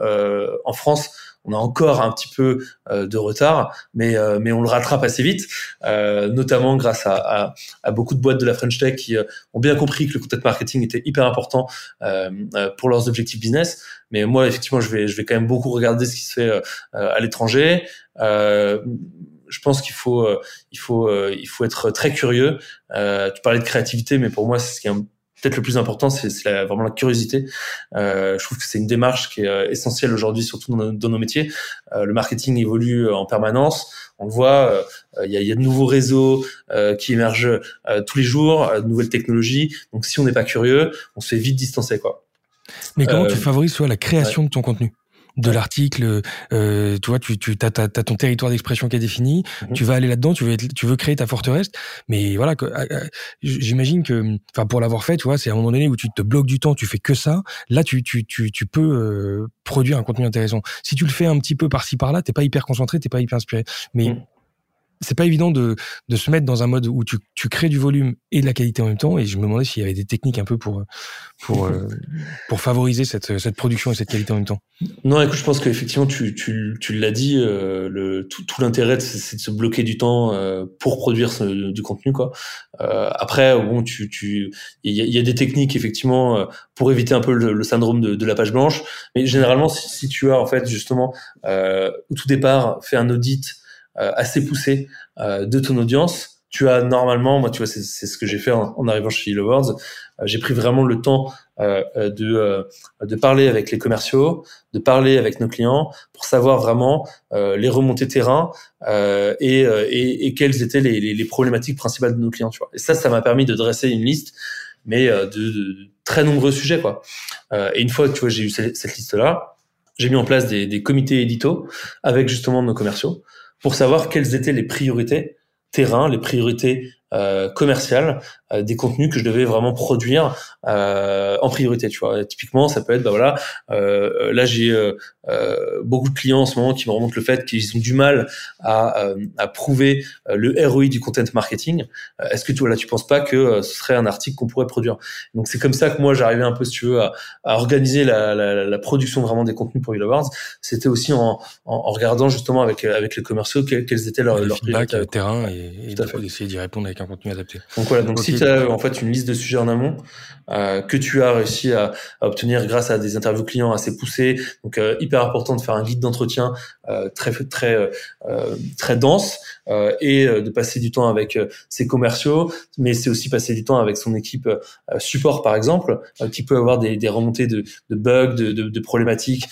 en France, on a encore un petit peu euh, de retard, mais euh, mais on le rattrape assez vite, euh, notamment grâce à, à, beaucoup de boîtes de la French Tech qui ont bien compris que le content marketing était hyper important pour leurs objectifs business. Mais moi, effectivement, je vais je vais quand même beaucoup regarder ce qui se fait à l'étranger. je pense qu'il faut il faut il faut être très curieux. tu parlais de créativité, mais pour moi, c'est ce qui est peut-être le plus important, c'est vraiment la curiosité. Euh, je trouve que c'est une démarche qui est euh, essentielle aujourd'hui, surtout dans, nos métiers. Euh, le marketing évolue en permanence. On le voit, il y, a, y, a, de nouveaux réseaux qui émergent tous les jours, de nouvelles technologies. Donc, si on n'est pas curieux, on se fait vite distancer, quoi. Mais comment tu favorises soit la création de ton contenu? De l'article, euh, tu vois, tu, tu as, ton territoire d'expression qui est défini, mhm. tu vas aller là-dedans, tu veux, tu veux créer ta forteresse, mais voilà, euh, euh, j'imagine que, enfin, pour l'avoir fait, tu vois, c'est à un moment donné où tu te bloques du temps, tu fais que ça, là, tu, tu, tu, tu peux euh, produire un contenu intéressant. Si tu le fais un petit peu par-ci par-là, t'es pas hyper concentré, t'es pas hyper inspiré, mais mhm c'est pas évident de, de se mettre dans un mode où tu, tu crées du volume et de la qualité en même temps. Et je me demandais s'il y avait des techniques un peu pour pour euh, pour favoriser cette, cette production et cette qualité en même temps. Non, écoute, je pense qu'effectivement tu tu, tu l'as dit, euh, le tout, tout l'intérêt c'est de se bloquer du temps euh, pour produire du contenu quoi. après, bon, tu tu il y a, y a, des techniques effectivement pour éviter un peu le, syndrome de, de, la page blanche. Mais généralement, si, si tu as en fait justement au tout départ fait un audit euh, assez poussé euh, de ton audience, tu as normalement, moi tu vois, c'est ce que j'ai fait en, arrivant chez Hello Words, euh, j'ai pris vraiment le temps de de parler avec les commerciaux, de parler avec nos clients pour savoir vraiment les remontées terrain et, et, et quelles étaient les, les, les, problématiques principales de nos clients. Tu vois. Et ça, ça m'a permis de dresser une liste, mais de, de très nombreux sujets quoi. et une fois tu vois, j'ai eu cette, cette liste là, j'ai mis en place des, des comités édito avec justement nos commerciaux pour savoir quelles étaient les priorités terrain, les priorités euh, commerciales des contenus que je devais vraiment produire euh, en priorité tu vois. Typiquement ça peut être bah voilà euh, là j'ai euh, beaucoup de clients en ce moment qui me remontent le fait qu'ils ont du mal à, à prouver le ROI du content marketing. Est-ce que tu là tu penses pas que ce serait un article qu'on pourrait produire? Donc c'est comme ça que moi j'arrivais un peu si tu veux à, à organiser la, la, la, production vraiment des contenus pour Awards. C'était aussi en, en, regardant justement avec avec les commerciaux quels, étaient leurs, leurs priorités terrain et, et d'essayer d'y répondre avec un contenu adapté. Donc voilà. Donc si as en fait une liste de sujets en amont euh, que tu as réussi à, à, obtenir grâce à des interviews clients assez poussées. Donc euh, hyper important de faire un guide d'entretien euh, très très euh, très dense et de passer du temps avec ses commerciaux, mais c'est aussi passer du temps avec son équipe support par exemple, qui peut avoir des, des remontées de, de bugs, de, de, de problématiques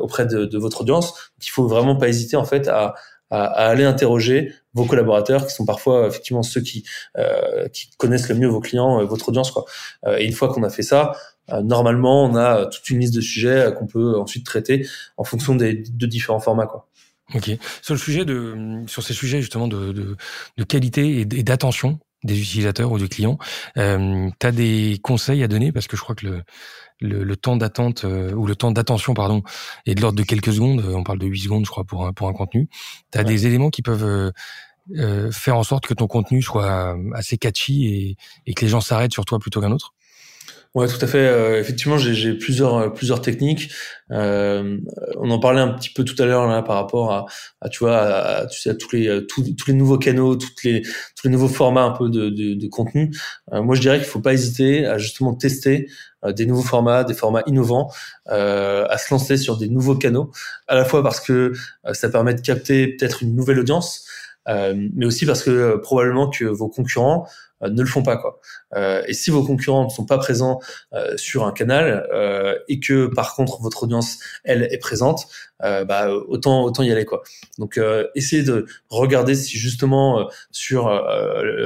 auprès de, de votre audience. Il faut vraiment pas hésiter en fait à à, aller interroger vos collaborateurs qui sont parfois effectivement ceux qui euh, qui connaissent le mieux vos clients, et votre audience quoi. Euh, et une fois qu'on a fait ça, euh, normalement on a toute une liste de sujets qu'on peut ensuite traiter en fonction des de différents formats quoi. Ok. Sur le sujet de sur ces sujets justement de de, de qualité et d'attention des utilisateurs ou des clients, euh, tu as des conseils à donner? Parce que je crois que le le, le temps d'attente euh, ou le temps d'attention pardon est de l'ordre de quelques secondes. Euh, on parle de 8 secondes, je crois, pour un pour un contenu. Tu as des éléments qui peuvent euh, faire en sorte que ton contenu soit assez catchy et, et que les gens s'arrêtent sur toi plutôt qu'un autre? Ouais, tout à fait. Euh, effectivement, j'ai plusieurs euh, plusieurs techniques. Euh, on en parlait un petit peu tout à l'heure là par rapport à, à tu vois, à, tu sais, à tous les euh, tous, les nouveaux canaux, toutes les tous les nouveaux formats un peu de de, de contenu. moi, je dirais qu'il faut pas hésiter à justement tester des nouveaux formats, des formats innovants, à se lancer sur des nouveaux canaux, à la fois parce que ça permet de capter peut-être une nouvelle audience, mais aussi parce que probablement que vos concurrents ne le font pas quoi. Euh, et si vos concurrents ne sont pas présents euh, sur un canal euh, et que par contre votre audience elle est présente, bah autant autant y aller quoi. Donc essayez de regarder si justement sur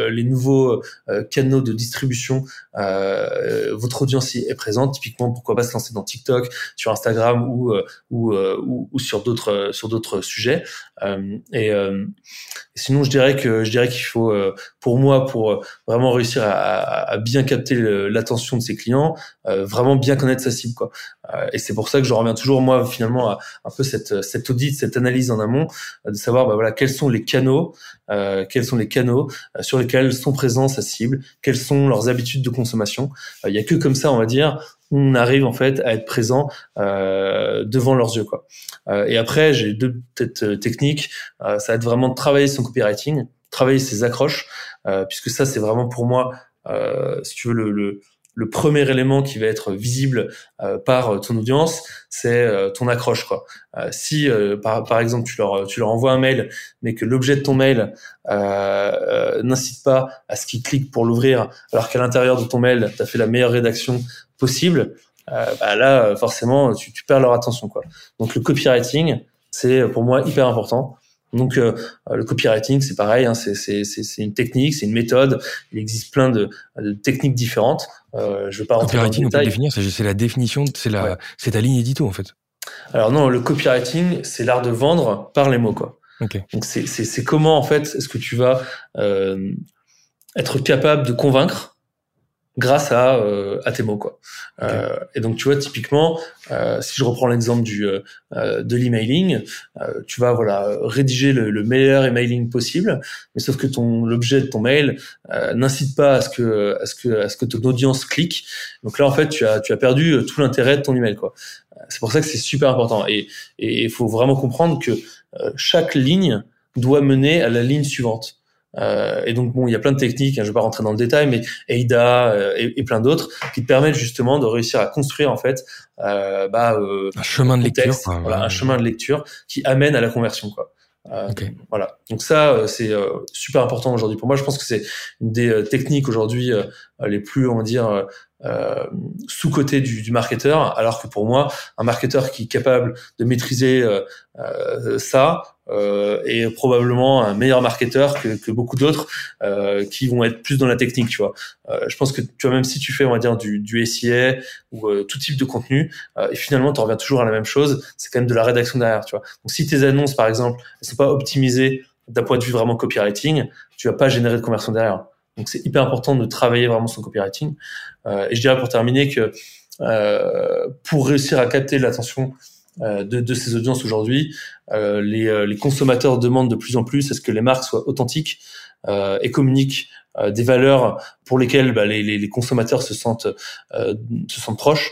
les nouveaux canaux de distribution votre audience est présente. Typiquement pourquoi pas se lancer dans TikTok, sur Instagram ou ou, ou, ou sur d'autres sur d'autres sujets. et sinon je dirais que je dirais qu'il faut pour moi pour vraiment réussir à à, bien capter l'attention de ses clients, euh, vraiment bien connaître sa cible quoi. Euh, et c'est pour ça que je reviens toujours moi finalement à un peu cette cette audit, cette analyse en amont, euh, de savoir bah, voilà quels sont les canaux, quels sont les canaux sur lesquels sont présents sa cible, quelles sont leurs habitudes de consommation. Il y a que comme ça on va dire on arrive en fait à être présent euh, devant leurs yeux quoi. Euh, et après j'ai deux peut-être techniques, ça va être vraiment de travailler son copywriting, travailler ses accroches, puisque ça c'est vraiment pour moi si tu veux le, le le premier élément qui va être visible euh, par ton audience, c'est euh, ton accroche. Quoi. Euh, si par, par, exemple tu leur, tu leur envoies un mail, mais que l'objet de ton mail n'incite pas à ce qu'ils cliquent pour l'ouvrir, alors qu'à l'intérieur de ton mail, tu as fait la meilleure rédaction possible, bah là forcément tu, tu, perds leur attention. Quoi. Donc le copywriting, c'est pour moi hyper important. Donc euh, le copywriting, c'est pareil, hein, c'est une technique, c'est une méthode. Il existe plein de, de techniques différentes. Euh, je veux pas rentrer copywriting, dans le détail. on peut définir, c'est la définition, c'est la, c'est ta ligne édito en fait. Alors non, le copywriting, c'est l'art de vendre par les mots, quoi. Okay. Donc c'est comment en fait est-ce que tu vas euh, être capable de convaincre grâce à, euh, à tes mots quoi. Euh, et donc tu vois typiquement, euh, si je reprends l'exemple du euh, euh, de l'emailing, euh, tu vas voilà rédiger le, le, meilleur emailing possible, mais sauf que ton l'objet de ton mail n'incite pas à ce que à ce que à ce que ton audience clique. Donc là en fait tu as tu as perdu tout l'intérêt de ton email quoi. C'est pour ça que c'est super important et et il faut vraiment comprendre que chaque ligne doit mener à la ligne suivante. Euh, et donc bon, il y a plein de techniques, hein, je vais pas rentrer dans le détail, mais AIDA euh, et, plein d'autres qui te permettent justement de réussir à construire en fait euh, bah, euh, un chemin de lecture, voilà, un chemin de lecture qui amène à la conversion quoi. Euh, Voilà. Donc ça, c'est super important aujourd'hui pour moi. Je pense que c'est une des techniques aujourd'hui les plus, on va dire, euh, sous côté du, du, marketeur, alors que pour moi, un marketeur qui est capable de maîtriser euh, euh, ça euh, est probablement un meilleur marketeur que, que beaucoup d'autres euh, qui vont être plus dans la technique, tu vois. je pense que tu vois, même si tu fais, on va dire, du, du SIA ou tout type de contenu, et finalement, tu reviens toujours à la même chose, c'est quand même de la rédaction derrière, tu vois. Donc si tes annonces, par exemple, elles sont pas optimisées d'un point de vue vraiment copywriting, tu vas pas générer de conversion derrière. Donc c'est hyper important de travailler vraiment son copywriting. Euh, et je dirais pour terminer que euh, pour réussir à capter l'attention euh, de, de, ces audiences aujourd'hui, euh, les, euh, les, consommateurs demandent de plus en plus à ce que les marques soient authentiques euh, et communiquent des valeurs pour lesquelles bah, les, les, les, consommateurs se sentent se sentent proches.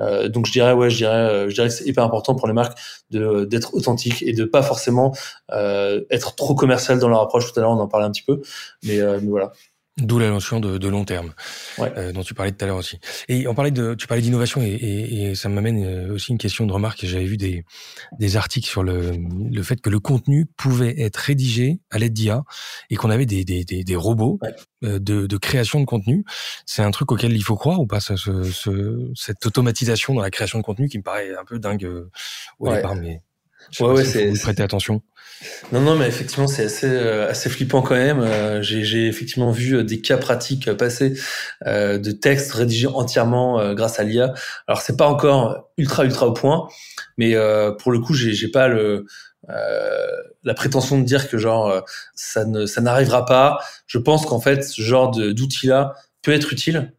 Euh, donc je dirais ouais, je dirais, je dirais que c'est hyper important pour les marques de d'être authentiques et de pas forcément euh, être trop commercial dans leur approche. Tout à l'heure, on en parlait un petit peu, mais, mais voilà. D'où la notion de, de long terme ouais. euh, dont tu parlais tout à l'heure aussi. Et on parlait de, tu parlais d'innovation et, et, et, ça m'amène euh, aussi une question de remarque. J'avais vu des, des articles sur le, le fait que le contenu pouvait être rédigé à l'aide d'IA et qu'on avait des, des, des, des robots euh, de, de, création de contenu. C'est un truc auquel il faut croire ou pas ce, ce, cette automatisation dans la création de contenu qui me paraît un peu dingue euh, au départ, mais je ouais, ouais, c'est prêter attention. Non, non, mais effectivement, c'est assez, euh, assez flippant quand même. Euh, j'ai effectivement vu euh, des cas pratiques passer de textes rédigés entièrement grâce à l'IA. Alors, c'est pas encore ultra, ultra au point, mais pour le coup, j'ai pas le la prétention de dire que genre ça ne ça n'arrivera pas. Je pense qu'en fait, ce genre d'outil-là peut être utile,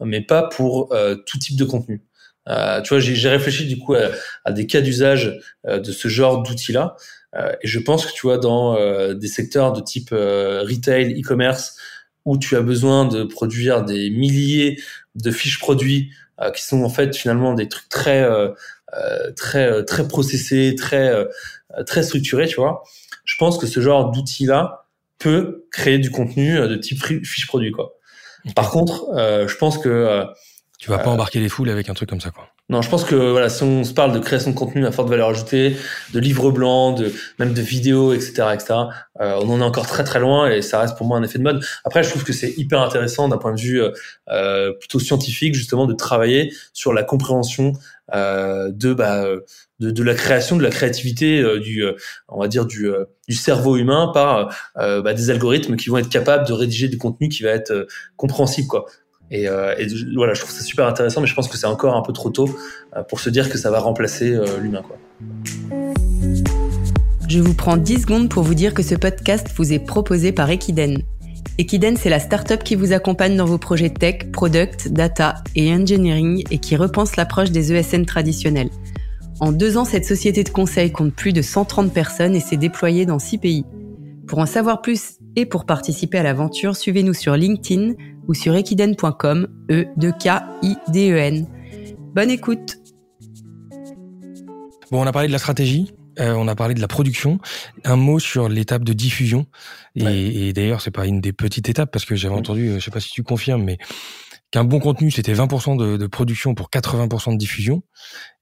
mais pas pour tout type de contenu. Euh, tu vois, j'ai réfléchi du coup à, à des cas d'usage de ce genre d'outils-là. Euh, et je pense que tu vois dans euh, des secteurs de type euh, retail, e-commerce, où tu as besoin de produire des milliers de fiches produits qui sont en fait finalement des trucs très très très processés, très très structurés, tu vois. Je pense que ce genre d'outil là peut créer du contenu de type fiche produit quoi. Par contre, je pense que tu vas pas embarquer les foules avec un truc comme ça quoi. Non, je pense que voilà, si on se parle de création de contenu à forte valeur ajoutée, de livres blancs, de même de vidéos, etc., etc., euh, on en est encore très très loin et ça reste pour moi un effet de mode. Après, je trouve que c'est hyper intéressant d'un point de vue euh, plutôt scientifique, justement, de travailler sur la compréhension euh, de, bah, de, de la création, de la créativité euh, du, euh, on va dire du, du cerveau humain par bah, des algorithmes qui vont être capables de rédiger du contenu qui va être compréhensible, quoi. Et, euh, voilà, je trouve ça super intéressant, mais je pense que c'est encore un peu trop tôt euh, pour se dire que ça va remplacer euh, l'humain. Je vous prends 10 secondes pour vous dire que ce podcast vous est proposé par Equiden. Equiden, c'est la startup qui vous accompagne dans vos projets tech, product, data et engineering et qui repense l'approche des ESN traditionnels. En deux ans, cette société de conseil compte plus de 130 personnes et s'est déployée dans six pays. Pour en savoir plus et pour participer à l'aventure, suivez-nous sur LinkedIn ou sur equiden.com, e 2 k i d e n Bonne écoute. Bon, on a parlé de la stratégie, euh, on a parlé de la production. Un mot sur l'étape de diffusion. Et, et d'ailleurs, c'est pas une des petites étapes parce que j'avais entendu, euh, je sais pas si tu confirmes, mais qu'un bon contenu c'était 20% de, de, production pour 80% de diffusion.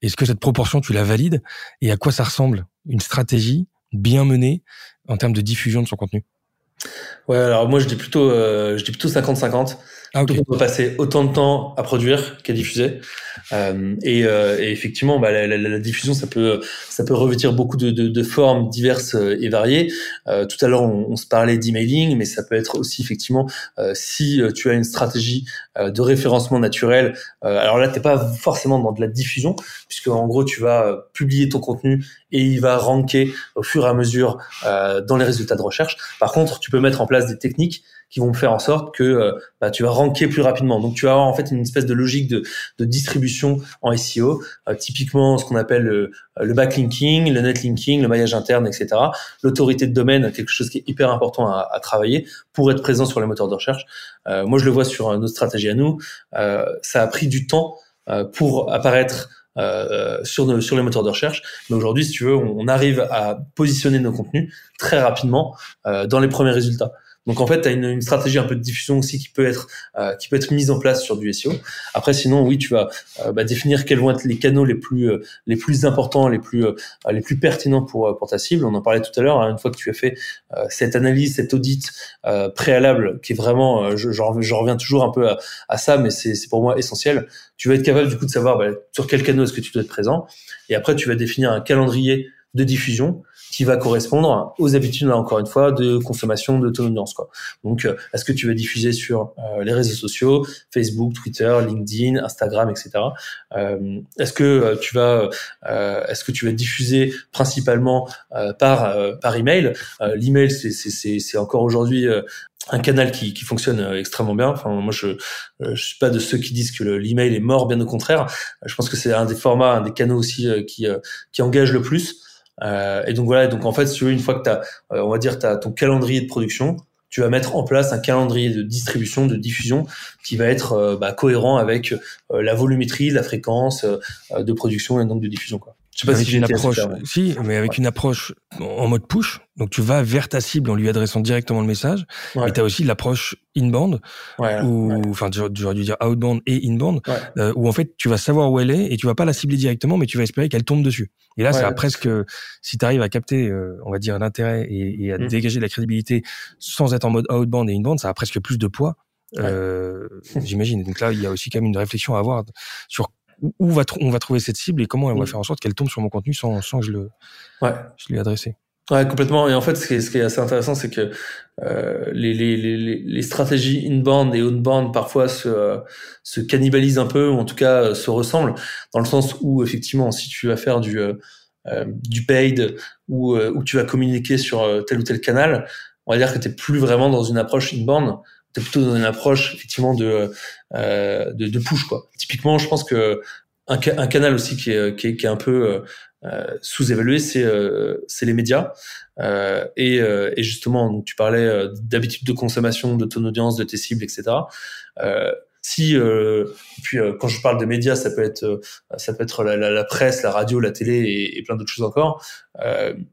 Est-ce que cette proportion tu la valides? Et à quoi ça ressemble? Une stratégie bien menée en termes de diffusion de son contenu? Ouais, alors moi je dis plutôt, euh, je dis plutôt 50-50. Ah, okay. on peut passer autant de temps à produire qu'à diffuser. Euh, et, euh, et, effectivement, bah, la, la, la, diffusion, ça peut, ça peut revêtir beaucoup de, de, de formes diverses et variées. Euh, tout à l'heure, on, on, se parlait d'emailing, mais ça peut être aussi effectivement euh, si tu as une stratégie euh, de référencement naturel. alors là, t'es pas forcément dans de la diffusion, puisque en gros, tu vas publier ton contenu et il va ranker au fur et à mesure dans les résultats de recherche. Par contre, tu peux mettre en place des techniques qui vont faire en sorte que euh, bah, tu vas ranker plus rapidement. Donc tu vas avoir en fait une espèce de logique de, de distribution en SEO, euh, typiquement ce qu'on appelle le, le, backlinking, le netlinking, le maillage interne, etc. L'autorité de domaine, quelque chose qui est hyper important à, à travailler pour être présent sur les moteurs de recherche. Euh, moi, je le vois sur notre stratégie à nous. ça a pris du temps pour apparaître euh, sur, sur les moteurs de recherche. Mais aujourd'hui, si tu veux, on, on, arrive à positionner nos contenus très rapidement euh, dans les premiers résultats. Donc en fait, tu as une, une, stratégie un peu de diffusion aussi qui peut être euh, qui peut être mise en place sur du SEO. Après, sinon, oui, tu vas euh, bah, définir quels vont être les canaux les plus euh, les plus importants, les plus euh, les plus pertinents pour pour ta cible. On en parlait tout à l'heure. Hein, une fois que tu as fait euh, cette analyse, cet audit préalable, qui est vraiment, je, je, reviens toujours un peu à, à ça, mais c'est pour moi essentiel. Tu vas être capable du coup de savoir bah, sur quel canal est-ce que tu dois être présent. Et après, tu vas définir un calendrier de diffusion qui va correspondre aux habitudes, là encore une fois, de consommation de ton audience. Quoi. Donc, euh, est-ce que tu vas diffuser sur euh, les réseaux sociaux, Facebook, Twitter, LinkedIn, Instagram, etc. Euh, est-ce que tu vas, est-ce que tu vas diffuser principalement par par email? L'email, c'est c'est c'est encore aujourd'hui un canal qui, qui fonctionne extrêmement bien. Enfin, moi, je je suis pas de ceux qui disent que l'email est mort, bien au contraire. Je pense que c'est un des formats, un des canaux aussi qui qui engage le plus. Euh, et donc voilà, donc en fait, si tu veux, une fois que tu as, euh, on va dire, tu as ton calendrier de production, tu vas mettre en place un calendrier de distribution, de diffusion qui va être euh, bah, cohérent avec la volumétrie, la fréquence de production et donc de diffusion. Quoi. Je sais pas avec si une approche, si, mais avec une approche en mode push. Donc tu vas vers ta cible en lui adressant directement le message. Ouais. Et tu as aussi l'approche inbound, ouais, ou enfin j'aurais dû dire outbound et inbound, euh, où en fait tu vas savoir où elle est et tu vas pas la cibler directement, mais tu vas espérer qu'elle tombe dessus. Et là, ça va presque, si tu arrives à capter, euh, on va dire l'intérêt et, et, à mmh. dégager de la crédibilité sans être en mode outbound et inbound, ça a presque plus de poids. Euh, J'imagine. Donc là, il y a aussi quand même une réflexion à avoir sur où va on va trouver cette cible et comment on va mm. faire en sorte qu'elle tombe sur mon contenu sans, sans que je le ouais. je lui adressé. Ouais, complètement. Et en fait, ce qui est, ce qui est assez intéressant, c'est que euh, les, les, les, les, stratégies inbound et outbound parfois se, euh, se cannibalisent un peu, ou en tout cas euh, se ressemblent, dans le sens où effectivement, si tu vas faire du euh, du paid ou où tu vas communiquer sur tel ou tel canal, on va dire que tu plus vraiment dans une approche inbound, tu es plutôt dans une approche effectivement de, euh, de, de push quoi. Typiquement, je pense que un, un canal aussi qui est, qui est, qui est un peu euh, sous-évalué, c'est euh, c'est les médias. Euh, et, euh, et, justement, donc, tu parlais euh, d'habitude de consommation de ton audience, de tes cibles, etc. si puis quand je parle de médias, ça peut être ça peut être la, la, la presse, la radio, la télé et, et plein d'autres choses encore.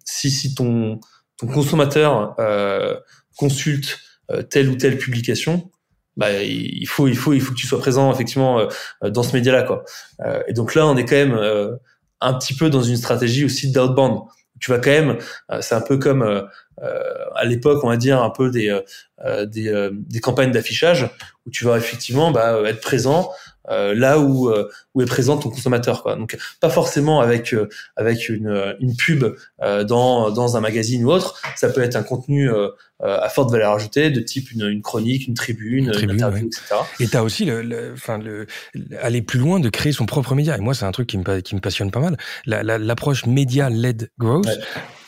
si si ton ton consommateur consulte telle ou telle publication, bah, il faut, il faut, il faut que tu sois présent effectivement euh, dans ce média-là, quoi. Euh, et donc là, on est quand même un petit peu dans une stratégie aussi d'outbound. Tu vas quand même, c'est un peu comme à l'époque, on va dire un peu des des, des campagnes d'affichage où tu vas effectivement bah, être présent euh, là où euh, où est présent ton consommateur quoi. Donc pas forcément avec euh, avec une une pub dans dans un magazine ou autre, ça peut être un contenu à forte valeur ajoutée de type une, une chronique, une tribune, une, tribune, interview, etc. Et t'as aussi le, enfin le, aller plus loin de créer son propre média. Et moi c'est un truc qui me qui me passionne pas mal. L'approche la, média led growth. Ouais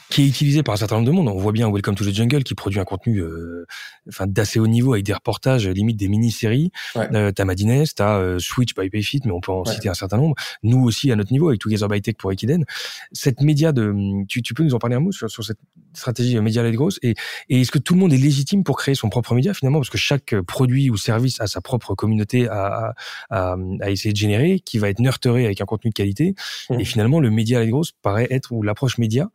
qui est utilisé par un certain nombre de monde. On voit bien Welcome to the Jungle qui produit un contenu euh, enfin d'assez haut niveau avec des reportages limite des mini-séries. Ouais. Euh, t'as Madines, t'as euh, Switch by Payfit, mais on peut en ouais. citer un certain nombre. Nous aussi à notre niveau avec Together by Tech pour Equiden. Cette média de, tu, tu peux nous en parler un mot sur, sur cette, stratégie média-led growth? Et, et est-ce que tout le monde est légitime pour créer son propre média finalement? Parce que chaque produit ou service a sa propre communauté à, à, à essayer de générer qui va être nurturé avec un contenu de qualité mmh. et finalement le média-led growth paraît être ou l'approche média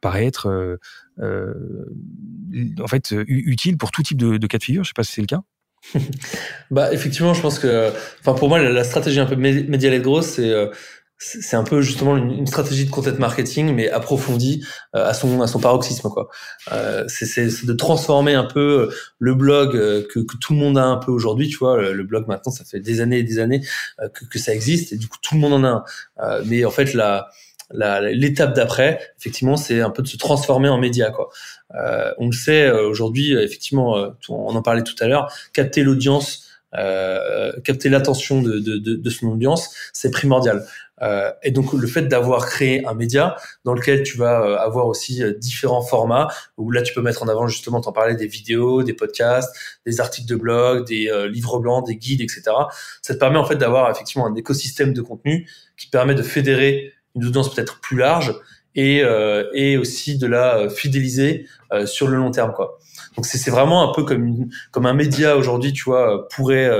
paraît être euh, euh, en fait utile pour tout type de, cas de figure. Je sais pas si c'est le cas. bah effectivement, je pense que, enfin pour moi, la, stratégie un peu média-led growth, c'est euh, c'est un peu justement une, stratégie de content marketing mais approfondie euh, à son à son paroxysme quoi. Euh, c'est de transformer un peu le blog que, tout le monde a un peu aujourd'hui, tu vois. Le, blog maintenant, ça fait des années et des années que, que ça existe et du coup tout le monde en a un. mais en fait la l'étape d'après, effectivement, c'est un peu de se transformer en média. Quoi. Euh, on le sait euh, aujourd'hui, euh, effectivement, on en parlait tout à l'heure, capter l'audience, capter l'attention de, de, de, de, son audience, c'est primordial. et donc le fait d'avoir créé un média dans lequel tu vas avoir aussi différents formats, où là tu peux mettre en avant justement, t'en parlais, des vidéos, des podcasts, des articles de blog, des livres blancs, des guides, etc. Ça te permet en fait d'avoir effectivement un écosystème de contenu qui permet de fédérer une audience peut-être plus large et, euh, et aussi de la euh, fidéliser euh, sur le long terme quoi. Donc c'est vraiment un peu comme une, comme un média aujourd'hui, tu vois, pourrait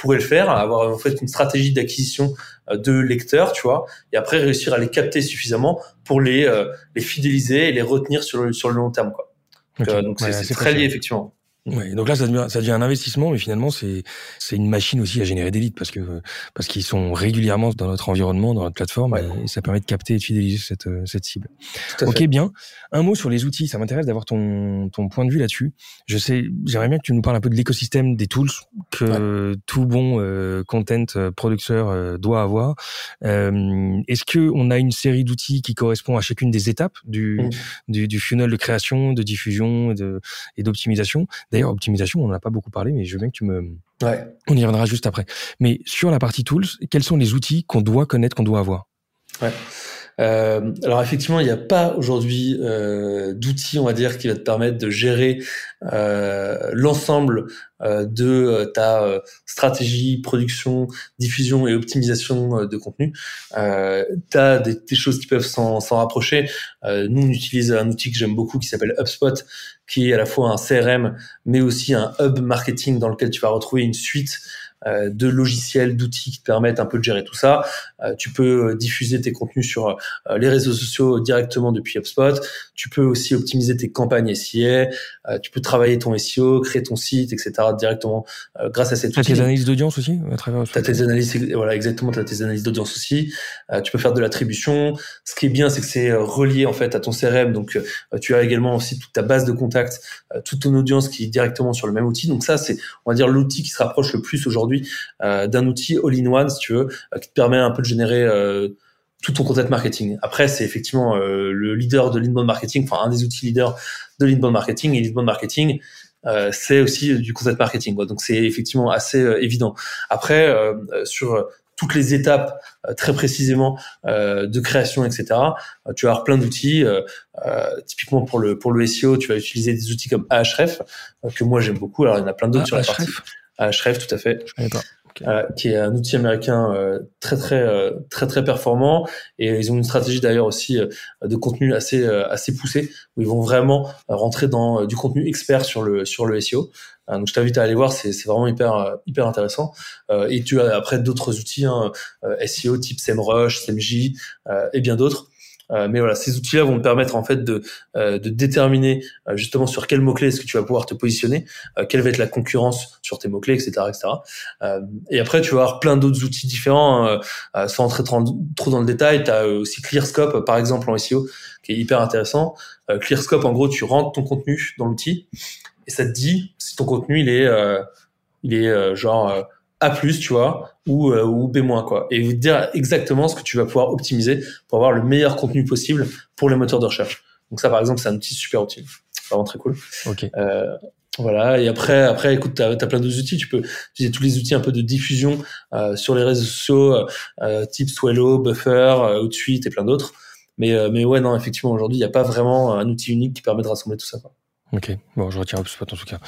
pourrait le faire, avoir en fait une stratégie d'acquisition de lecteurs, tu vois, et après réussir à les capter suffisamment pour les les fidéliser et les retenir sur le sur le long terme quoi. Donc c'est très lié effectivement. Ouais, donc là, ça devient, ça devient un investissement, mais finalement, c'est c'est une machine aussi à générer des leads parce que parce qu'ils sont régulièrement dans notre environnement, dans notre plateforme, et, ça permet de capter et de fidéliser cette cette cible. Ok, bien. Un mot sur les outils. Ça m'intéresse d'avoir ton ton point de vue là-dessus. Je sais, j'aimerais bien que tu nous parles un peu de l'écosystème des tools que tout bon euh, content euh, producteur euh, doit avoir. Euh, Est-ce que on a une série d'outils qui correspond à chacune des étapes du mmh. du, du funnel de création, de diffusion de et d'optimisation? D'ailleurs, optimisation, on n'en a pas beaucoup parlé, mais je veux bien que tu me... Ouais. On y reviendra juste après. Mais sur la partie tools, quels sont les outils qu'on doit connaître, qu'on doit avoir? Ouais. Euh, alors effectivement, il n'y a pas aujourd'hui euh, d'outils, on va dire, qui va te permettre de gérer euh, l'ensemble euh, de euh, ta stratégie, production, diffusion et optimisation de contenu. tu as des, des, choses qui peuvent s'en rapprocher. nous, on utilise un outil que j'aime beaucoup qui s'appelle HubSpot, qui est à la fois un CRM, mais aussi un hub marketing dans lequel tu vas retrouver une suite euh, de logiciels, d'outils qui te permettent un peu de gérer tout ça. Euh, tu peux euh, diffuser tes contenus sur les réseaux sociaux directement depuis HubSpot. Tu peux aussi optimiser tes campagnes SIA. tu peux travailler ton SEO, créer ton site, etc. directement grâce à cet outil. tes analyses d'audience aussi à travers as tes analyses, voilà exactement. T'as tes analyses d'audience aussi. tu peux faire de l'attribution. Ce qui est bien, c'est que c'est relié en fait à ton CRM. Donc tu as également aussi toute ta base de contacts, toute ton audience qui est directement sur le même outil. Donc ça, c'est on va dire l'outil qui se rapproche le plus aujourd'hui euh, d'un outil all-in-one, si tu veux, euh, qui te permet un peu de générer euh, tout ton content marketing. Après, c'est effectivement le leader de l'inbound marketing, enfin un des outils leaders de l'inbound marketing. Et l'inbound marketing, c'est aussi du content marketing. Donc c'est effectivement assez évident. Après, sur toutes les étapes très précisément de création, etc. tu vas avoir plein d'outils. typiquement pour le pour le SEO, tu vas utiliser des outils comme Ahref que moi j'aime beaucoup. Alors il y en a plein d'autres ah, sur la partie à Shreve, tout à fait. Euh, qui est un outil américain euh, très très euh, très très performant et ils ont une stratégie d'ailleurs aussi de contenu assez assez poussé où ils vont vraiment rentrer dans du contenu expert sur le sur le SEO. donc je t'invite à aller voir, c'est c'est vraiment hyper hyper intéressant. et tu as après d'autres outils hein, SEO type SEMrush, SEMJ et bien d'autres euh, mais voilà, ces outils-là vont te permettre en fait de, euh, de déterminer euh, justement sur quels mots-clés est-ce que tu vas pouvoir te positionner, quelle va être la concurrence sur tes mots-clés, etc., etc. et après, tu vas avoir plein d'autres outils différents. Hein, sans entrer trop, dans le détail, tu as aussi ClearScope, par exemple, en SEO, qui est hyper intéressant. ClearScope, en gros, tu rentres ton contenu dans l'outil et ça te dit si ton contenu il est, il est genre a+, tu vois, ou, euh, ou B-, quoi. Et vous dire exactement ce que tu vas pouvoir optimiser pour avoir le meilleur contenu possible pour les moteurs de recherche. Donc ça, par exemple, c'est un outil super utile. Vraiment très cool. Ok. Euh, voilà. Et après, après, écoute, t'as as plein d'autres outils. Tu peux utiliser tous les outils un peu de diffusion euh, sur les réseaux sociaux, euh, type Swallow, Buffer, euh, Outsuite et plein d'autres. Mais, euh, mais ouais, non, effectivement, aujourd'hui, il n'y a pas vraiment un outil unique qui permet de rassembler tout ça. Quoi. Ok, bon, je retiens HubSpot en tout cas.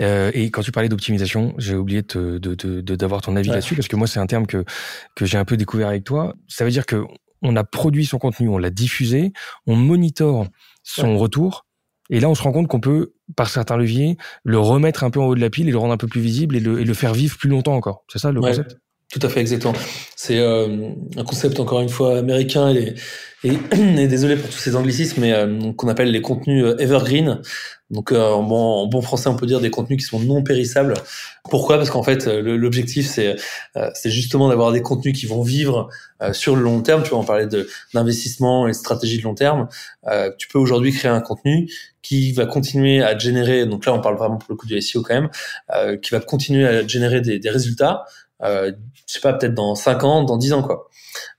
Euh, et quand tu parlais d'optimisation, j'ai oublié de, de, de, d'avoir ton avis là-dessus parce que moi c'est un terme que que j'ai un peu découvert avec toi. Ça veut dire que on a produit son contenu, on l'a diffusé, on monitore son retour Et là, on se rend compte qu'on peut, par certains leviers, le remettre un peu en haut de la pile et le rendre un peu plus visible et le, et le faire vivre plus longtemps encore. C'est ça le concept? Tout à fait, exactement. C'est euh, un concept, encore une fois, américain et, et, désolé pour tous ces anglicismes, mais euh, qu'on appelle les contenus euh, evergreen. Donc euh, en, bon, en bon français, on peut dire des contenus qui sont non périssables. Pourquoi? Parce qu'en fait, l'objectif, c'est c'est justement d'avoir des contenus qui vont vivre sur le long terme. Tu vois, on parlait d'investissement et stratégie de long terme. tu peux aujourd'hui créer un contenu qui va continuer à générer, donc là on parle vraiment pour le coup du SEO quand même, qui va continuer à générer des, des résultats, euh, je sais pas, peut-être dans 5 ans, dans 10 ans, quoi.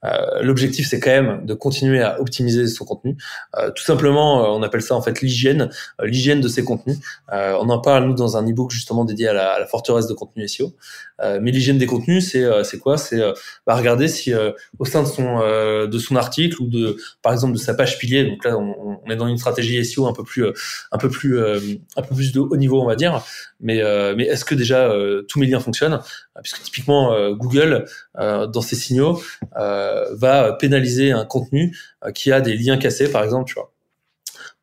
Euh, L'objectif, c'est quand même de continuer à optimiser son contenu. Euh, tout simplement, euh, on appelle ça en fait l'hygiène, euh, l'hygiène de ses contenus. Euh, on en parle nous dans un ebook justement dédié à la, à la forteresse de contenu SEO. Mais l'hygiène des contenus, c'est c'est quoi? C'est bah, regarder si au sein de son de son article ou de par exemple de sa page pilier. Donc là, on, on est dans une stratégie SEO un peu plus un peu plus un peu plus de haut niveau, on va dire. Mais mais est-ce que déjà tous mes liens fonctionnent? Puisque typiquement Google dans ses signaux euh, va pénaliser un contenu euh, qui a des liens cassés, par exemple, tu vois.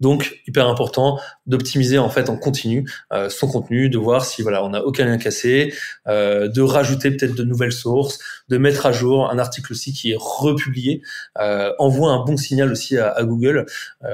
Donc hyper important d'optimiser en fait en continu euh, son contenu, de voir si voilà on n'a aucun lien cassé, euh, de rajouter peut-être de nouvelles sources, de mettre à jour un article aussi qui est republié, euh, envoie un bon signal aussi à, à Google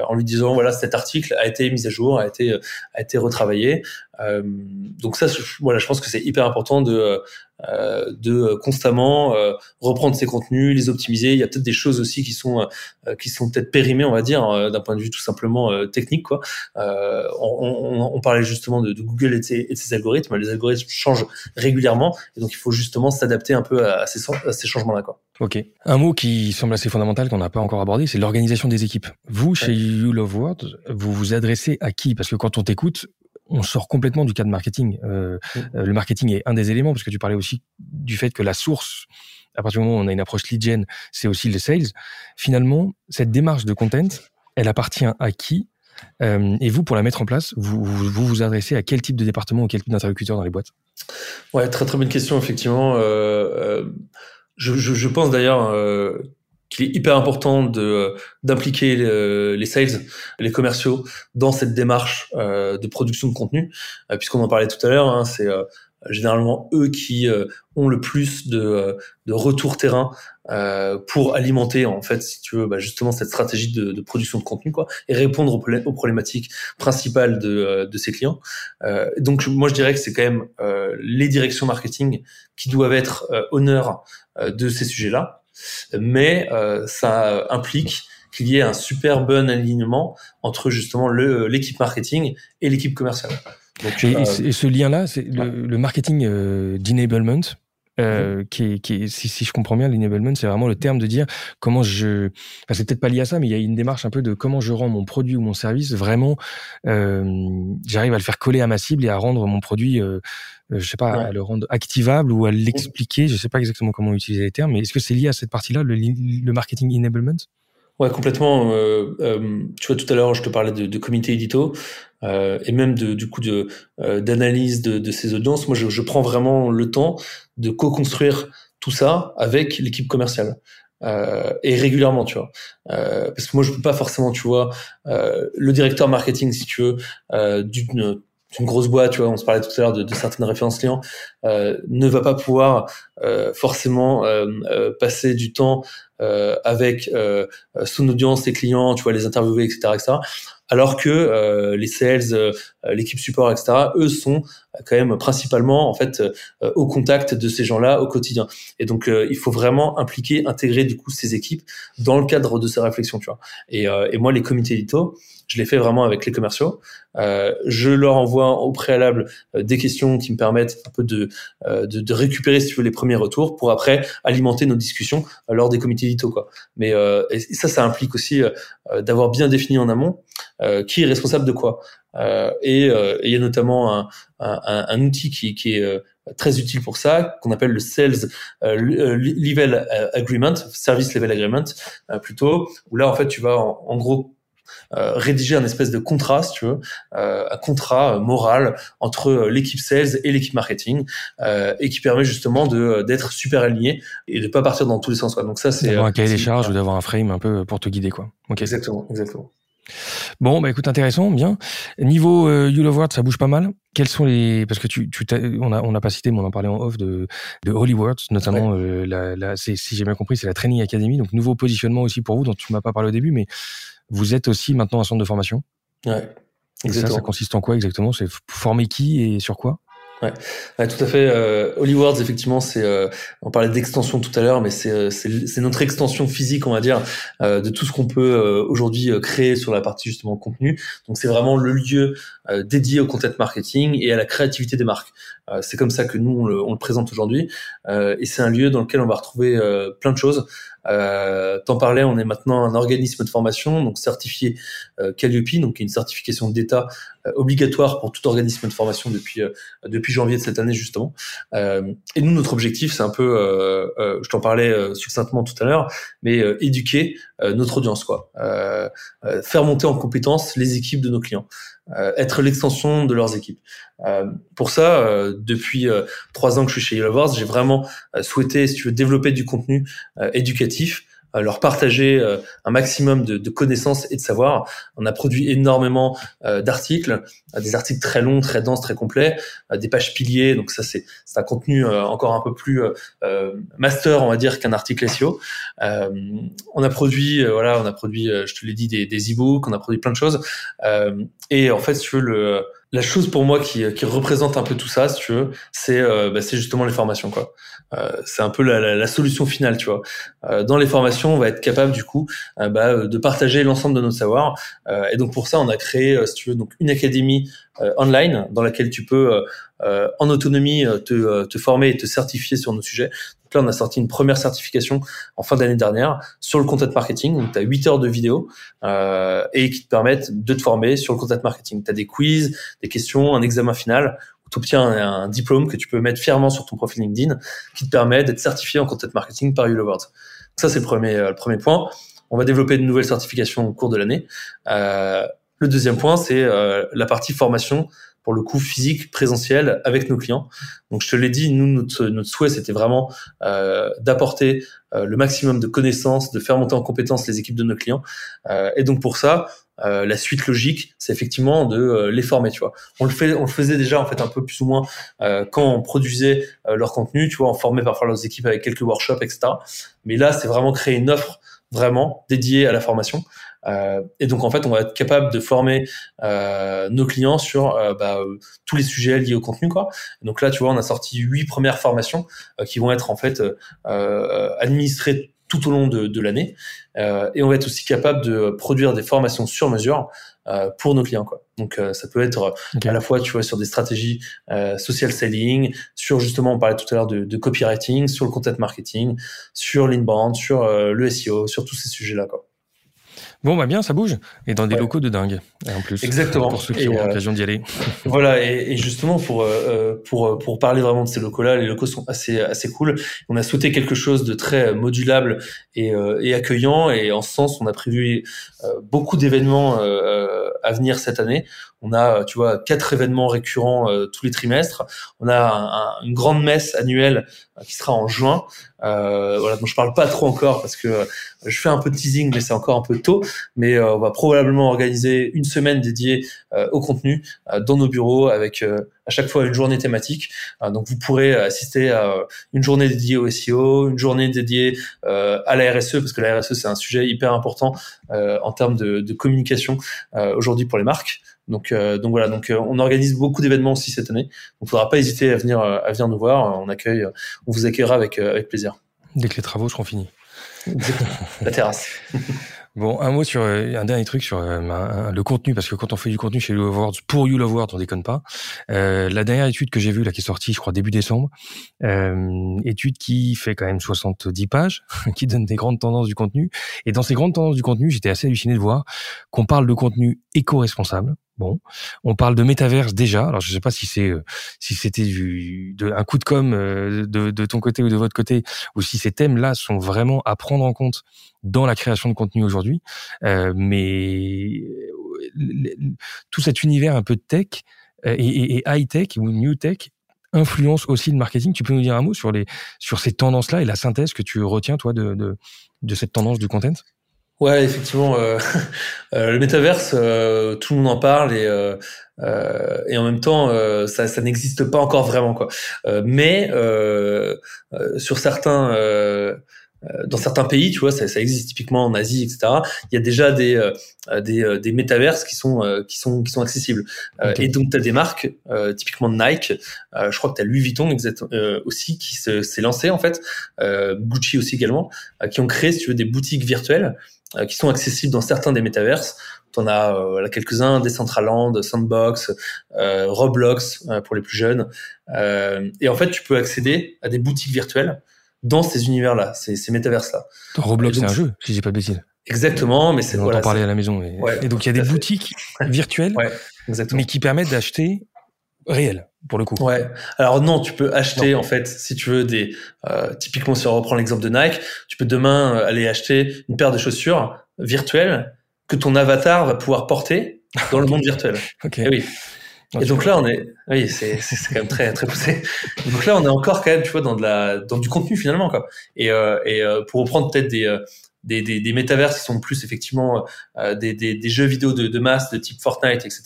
en lui disant voilà cet article a été mis à jour, a été a été retravaillé. Donc ça voilà je pense que c'est hyper important de euh, de constamment euh, reprendre ses contenus, les optimiser. Il y a peut-être des choses aussi qui sont euh, qui sont peut-être périmées, on va dire, d'un point de vue tout simplement technique. Quoi. On, on, parlait justement de, de Google et de, ses, et de, ses, algorithmes. Les algorithmes changent régulièrement, et donc il faut justement s'adapter un peu à, ces, à ces changements-là. Ok. Un mot qui semble assez fondamental qu'on n'a pas encore abordé, c'est l'organisation des équipes. Vous, chez You Love Words, vous vous adressez à qui? Parce que quand on t'écoute, on sort complètement du cadre marketing. Euh, mm. euh, le marketing est un des éléments, parce que tu parlais aussi du fait que la source, à partir du moment où on a une approche lead gen, c'est aussi le sales. Finalement, cette démarche de content, elle appartient à qui? Euh, Et vous, pour la mettre en place, vous, vous vous, adressez à quel type de département ou quel type d'interlocuteur dans les boîtes? Ouais, très très bonne question, effectivement. Je, je, je, pense d'ailleurs qu'il est hyper important de d'impliquer les, sales, les commerciaux dans cette démarche euh, de production de contenu, euh, puisqu'on en parlait tout à l'heure. Hein, c'est euh, généralement eux qui ont le plus de, de retour terrain pour alimenter en fait, si tu veux, bah, justement cette stratégie de, de, production de contenu, quoi, et répondre aux, aux problématiques principales de, de ses clients. donc moi je dirais que c'est quand même les directions marketing qui doivent être honneurs de ces sujets-là mais euh, ça implique qu'il y ait un super bon alignement entre justement l'équipe marketing et l'équipe commerciale. Donc, et, euh, ce lien-là, c'est le, marketing euh, d'enablement. Euh, mhm. qui, est, qui est, si, si je comprends bien, l'enablement, c'est vraiment le terme de dire comment je. Enfin, c'est peut-être pas lié à ça, mais il y a une démarche un peu de comment je rends mon produit ou mon service vraiment. Euh, J'arrive à le faire coller à ma cible et à rendre mon produit euh, euh, je sais pas, à le rendre activable ou à l'expliquer. Je sais pas exactement comment utiliser les termes, mais est-ce que c'est lié à cette partie-là, le, le marketing enablement? Ouais, complètement. Euh, euh, tu vois, tout à l'heure, je te parlais de, de comité édito euh, et même de, du coup de d'analyse de, ces audiences. Moi, je, prends vraiment le temps de co-construire tout ça avec l'équipe commerciale. Et régulièrement, tu vois. Parce que moi, je peux pas forcément, tu vois, le directeur marketing, si tu veux, d'une une grosse boîte, tu vois, on se parlait tout à l'heure de, certaines références clients, euh, ne va pas pouvoir euh, forcément euh, passer du temps avec son audience, ses clients, tu vois, les interviewer, etc., etc. Alors que les sales, l'équipe support, etc., eux sont quand même principalement en fait au contact de ces gens-là au quotidien. Et donc il faut vraiment impliquer, intégrer du coup ces équipes dans le cadre de ces réflexions, tu vois. Et, et moi, les comités édito, je l'ai fait vraiment avec les commerciaux. Euh, je leur envoie au préalable euh, des questions qui me permettent un peu de, euh, de, de, récupérer, si tu veux, les premiers retours pour après alimenter nos discussions euh, lors des comités édito. Quoi. Mais et ça, ça implique aussi d'avoir bien défini en amont qui est responsable de quoi. Et il y a notamment un, un, un outil qui, qui est très utile pour ça, qu'on appelle le Sales Level Agreement, Service Level Agreement plutôt, où là en fait tu vas en gros euh, rédiger un espèce de contrat, si tu veux, euh, un contrat moral entre l'équipe sales et l'équipe marketing, euh, et qui permet justement de d'être super aligné et de pas partir dans tous les sens. Quoi. Donc ça, c'est d'avoir un cahier des charges ou d'avoir un frame un peu pour te guider, quoi. Exactement, exactement. Bon, bah écoute, intéressant, bien. Niveau euh, You Love Words, ça bouge pas mal. Quels sont les parce que tu, tu on a on n'a pas cité, mais on en parlait en off de de Holy Words, notamment euh, la, la c'est si j'ai bien compris, c'est la Training Academy, donc nouveau positionnement aussi pour vous dont tu m'as pas parlé au début, mais vous êtes aussi maintenant un centre de formation. Ouais. Exactement. ça, ça consiste en quoi exactement? C'est former qui et sur quoi? Ouais. ouais, tout à fait. Euh, Hollywood, effectivement, c'est. Euh, on parlait d'extension tout à l'heure, mais c'est euh, c'est notre extension physique, on va dire, euh, de tout ce qu'on peut euh, aujourd'hui euh, créer sur la partie justement contenu. Donc c'est vraiment le lieu dédié au content marketing et à la créativité des marques. c'est comme ça que nous on le, on le présente aujourd'hui, et c'est un lieu dans lequel on va retrouver plein de choses. Euh, T'en parlais, on est maintenant un organisme de formation, donc certifié euh, Calliope, donc une certification d'État euh, obligatoire pour tout organisme de formation depuis euh, depuis janvier de cette année justement. Et nous, notre objectif, c'est un peu, je t'en parlais succinctement tout à l'heure, mais éduquer notre audience, quoi, faire monter en compétence les équipes de nos clients. être l'extension de leurs équipes. Euh, pour ça, euh, depuis trois ans que je suis chez Wars, j'ai vraiment souhaité, si tu veux, développer du contenu éducatif euh, leur partager euh, un maximum de, de, connaissances et de savoir. On a produit énormément euh, d'articles, des articles très longs, très denses, très complets, des pages piliers. Donc ça, c'est un contenu encore un peu plus master, on va dire, qu'un article SEO. on a produit, voilà, on a produit, je te l'ai dit, des, des e-books, on a produit plein de choses. et en fait, veux, le la chose pour moi qui, représente un peu tout ça, si tu veux, c'est bah, c'est justement les formations. Euh, c'est un peu la, solution finale, tu vois. Euh, dans les formations, on va être capable du coup euh, bah, de partager l'ensemble de notre savoir. et donc pour ça, on a créé, si tu veux, une académie online dans laquelle tu peux en autonomie te former et te certifier sur nos sujets. Là, on a sorti une première certification en fin d'année dernière sur le content marketing. Donc, tu as 8 heures de vidéo euh, et qui te permettent de te former sur le content marketing. Tu as des quiz, des questions, un examen final tu obtiens un, diplôme que tu peux mettre fièrement sur ton profil LinkedIn qui te permet d'être certifié en content marketing par YouLoveWords. Ça, c'est le premier, euh, premier point. On va développer de nouvelles certifications au cours de l'année. Euh, le deuxième point, c'est la partie formation pour le coup physique, présentiel avec nos clients. Donc je te l'ai dit, nous notre, notre souhait c'était vraiment euh, d'apporter euh, le maximum de connaissances, de faire monter en compétences les équipes de nos clients. Euh, et donc pour ça, euh, la suite logique, c'est effectivement de euh, les former, tu vois. On le fait, on le faisait déjà en fait un peu plus ou moins euh, quand on produisait leur contenu, tu vois, on formait parfois leurs équipes avec quelques workshops, etc. Mais là, c'est vraiment créer une offre vraiment dédiée à la formation. Et donc en fait, on va être capable de former nos clients sur bah, tous les sujets liés au contenu, quoi. donc là, tu vois, on a sorti huit premières formations qui vont être en fait administrées tout au long de, de l'année. Euh, et on va être aussi capable de produire des formations sur mesure euh, pour nos clients. Quoi. Donc euh, ça peut être à la fois, tu vois, sur des stratégies euh, social selling, sur justement, on parlait tout à l'heure de, de, copywriting, sur le content marketing, sur l'inbound, sur le SEO, sur tous ces sujets-là. Quoi. Bon, bah bien, ça bouge. Et dans des locaux de dingue, en plus. Exactement. Pour ceux qui ont euh, l'occasion d'y aller. voilà, et, et, justement, pour, euh, pour, pour parler vraiment de ces locaux-là, les locaux sont assez, assez cool. On a souhaité quelque chose de très modulable et, euh, et accueillant. Et en ce sens, on a prévu beaucoup d'événements à venir cette année. On a, tu vois, quatre événements récurrents tous les trimestres. On a une grande messe annuelle qui sera en juin. Euh, voilà, donc je parle pas trop encore parce que je fais un peu de teasing, mais c'est encore un peu tôt. Mais euh, on va probablement organiser une semaine dédiée euh, au contenu euh, dans nos bureaux avec à chaque fois une journée thématique. donc vous pourrez assister à une journée dédiée au SEO, une journée dédiée à la RSE parce que la RSE c'est un sujet hyper important en termes de, de communication aujourd'hui pour les marques. Donc, donc voilà, donc on organise beaucoup d'événements aussi cette année. Donc, il faudra pas hésiter à venir à venir nous voir. On accueille, on vous accueillera avec avec plaisir. Dès que les travaux seront finis. La terrasse. Bon, un mot sur euh, un dernier truc sur euh, le contenu parce que quand on fait du contenu chez You Words pour You Words, on déconne pas. Euh, la dernière étude que j'ai vue là qui est sortie, je crois début décembre, euh, étude qui fait quand même 70 pages, qui donne des grandes tendances du contenu. Et dans ces grandes tendances du contenu, j'étais assez halluciné de voir qu'on parle de contenu éco-responsable. On parle de métaverse déjà. Alors je sais pas si c'est euh, c'était de, un coup de com de, de ton côté ou de votre côté, ou si ces thèmes-là sont vraiment à prendre en compte dans la création de contenu aujourd'hui. Euh, mais tout cet univers un peu de tech euh, et, high tech ou new tech influence aussi le marketing. Tu peux nous dire un mot sur ces tendances-là et la synthèse que tu retiens toi de cette tendance du content? Ouais, effectivement, euh, le métaverse, tout le monde en parle et et en même temps, ça, ça n'existe pas encore vraiment quoi. mais sur certains euh, dans certains pays, tu vois, ça, ça, existe typiquement en Asie, etc. Il y a déjà des euh, des, euh, des métaverses qui sont qui sont qui sont accessibles. Et donc tu as des marques, typiquement Nike. je crois que tu as Louis Vuitton aussi qui s'est lancé en fait, Gucci aussi également, qui ont créé, si tu veux, des boutiques virtuelles qui sont accessibles dans certains des métaverses. On as euh, quelques-uns, Decentraland, Sandbox, euh, Roblox pour les plus jeunes. et en fait, tu peux accéder à des boutiques virtuelles dans ces univers-là, ces, ces métaverses-là. Roblox, c'est un jeu, si j'ai pas de bêtises. Exactement, mais c'est on voilà, parler à la maison. Et, et donc il y a des boutiques virtuelles, ouais, mais qui permettent d'acheter réel pour le coup. Ouais. Alors non, tu peux acheter en fait, si tu veux des, euh, typiquement si on reprend l'exemple de Nike, tu peux demain euh, aller acheter une paire de chaussures virtuelles que ton avatar va pouvoir porter dans le monde virtuel. ok. Et oui et donc là, on est, oui, c'est quand même très très poussé. Donc là, on est encore quand même, tu vois, dans de la, dans du contenu finalement, quoi. Et, euh, et euh, pour reprendre peut-être des, euh, des, des, des métavers qui sont plus effectivement euh, des, des, des, jeux vidéo de, de masse de type Fortnite, etc.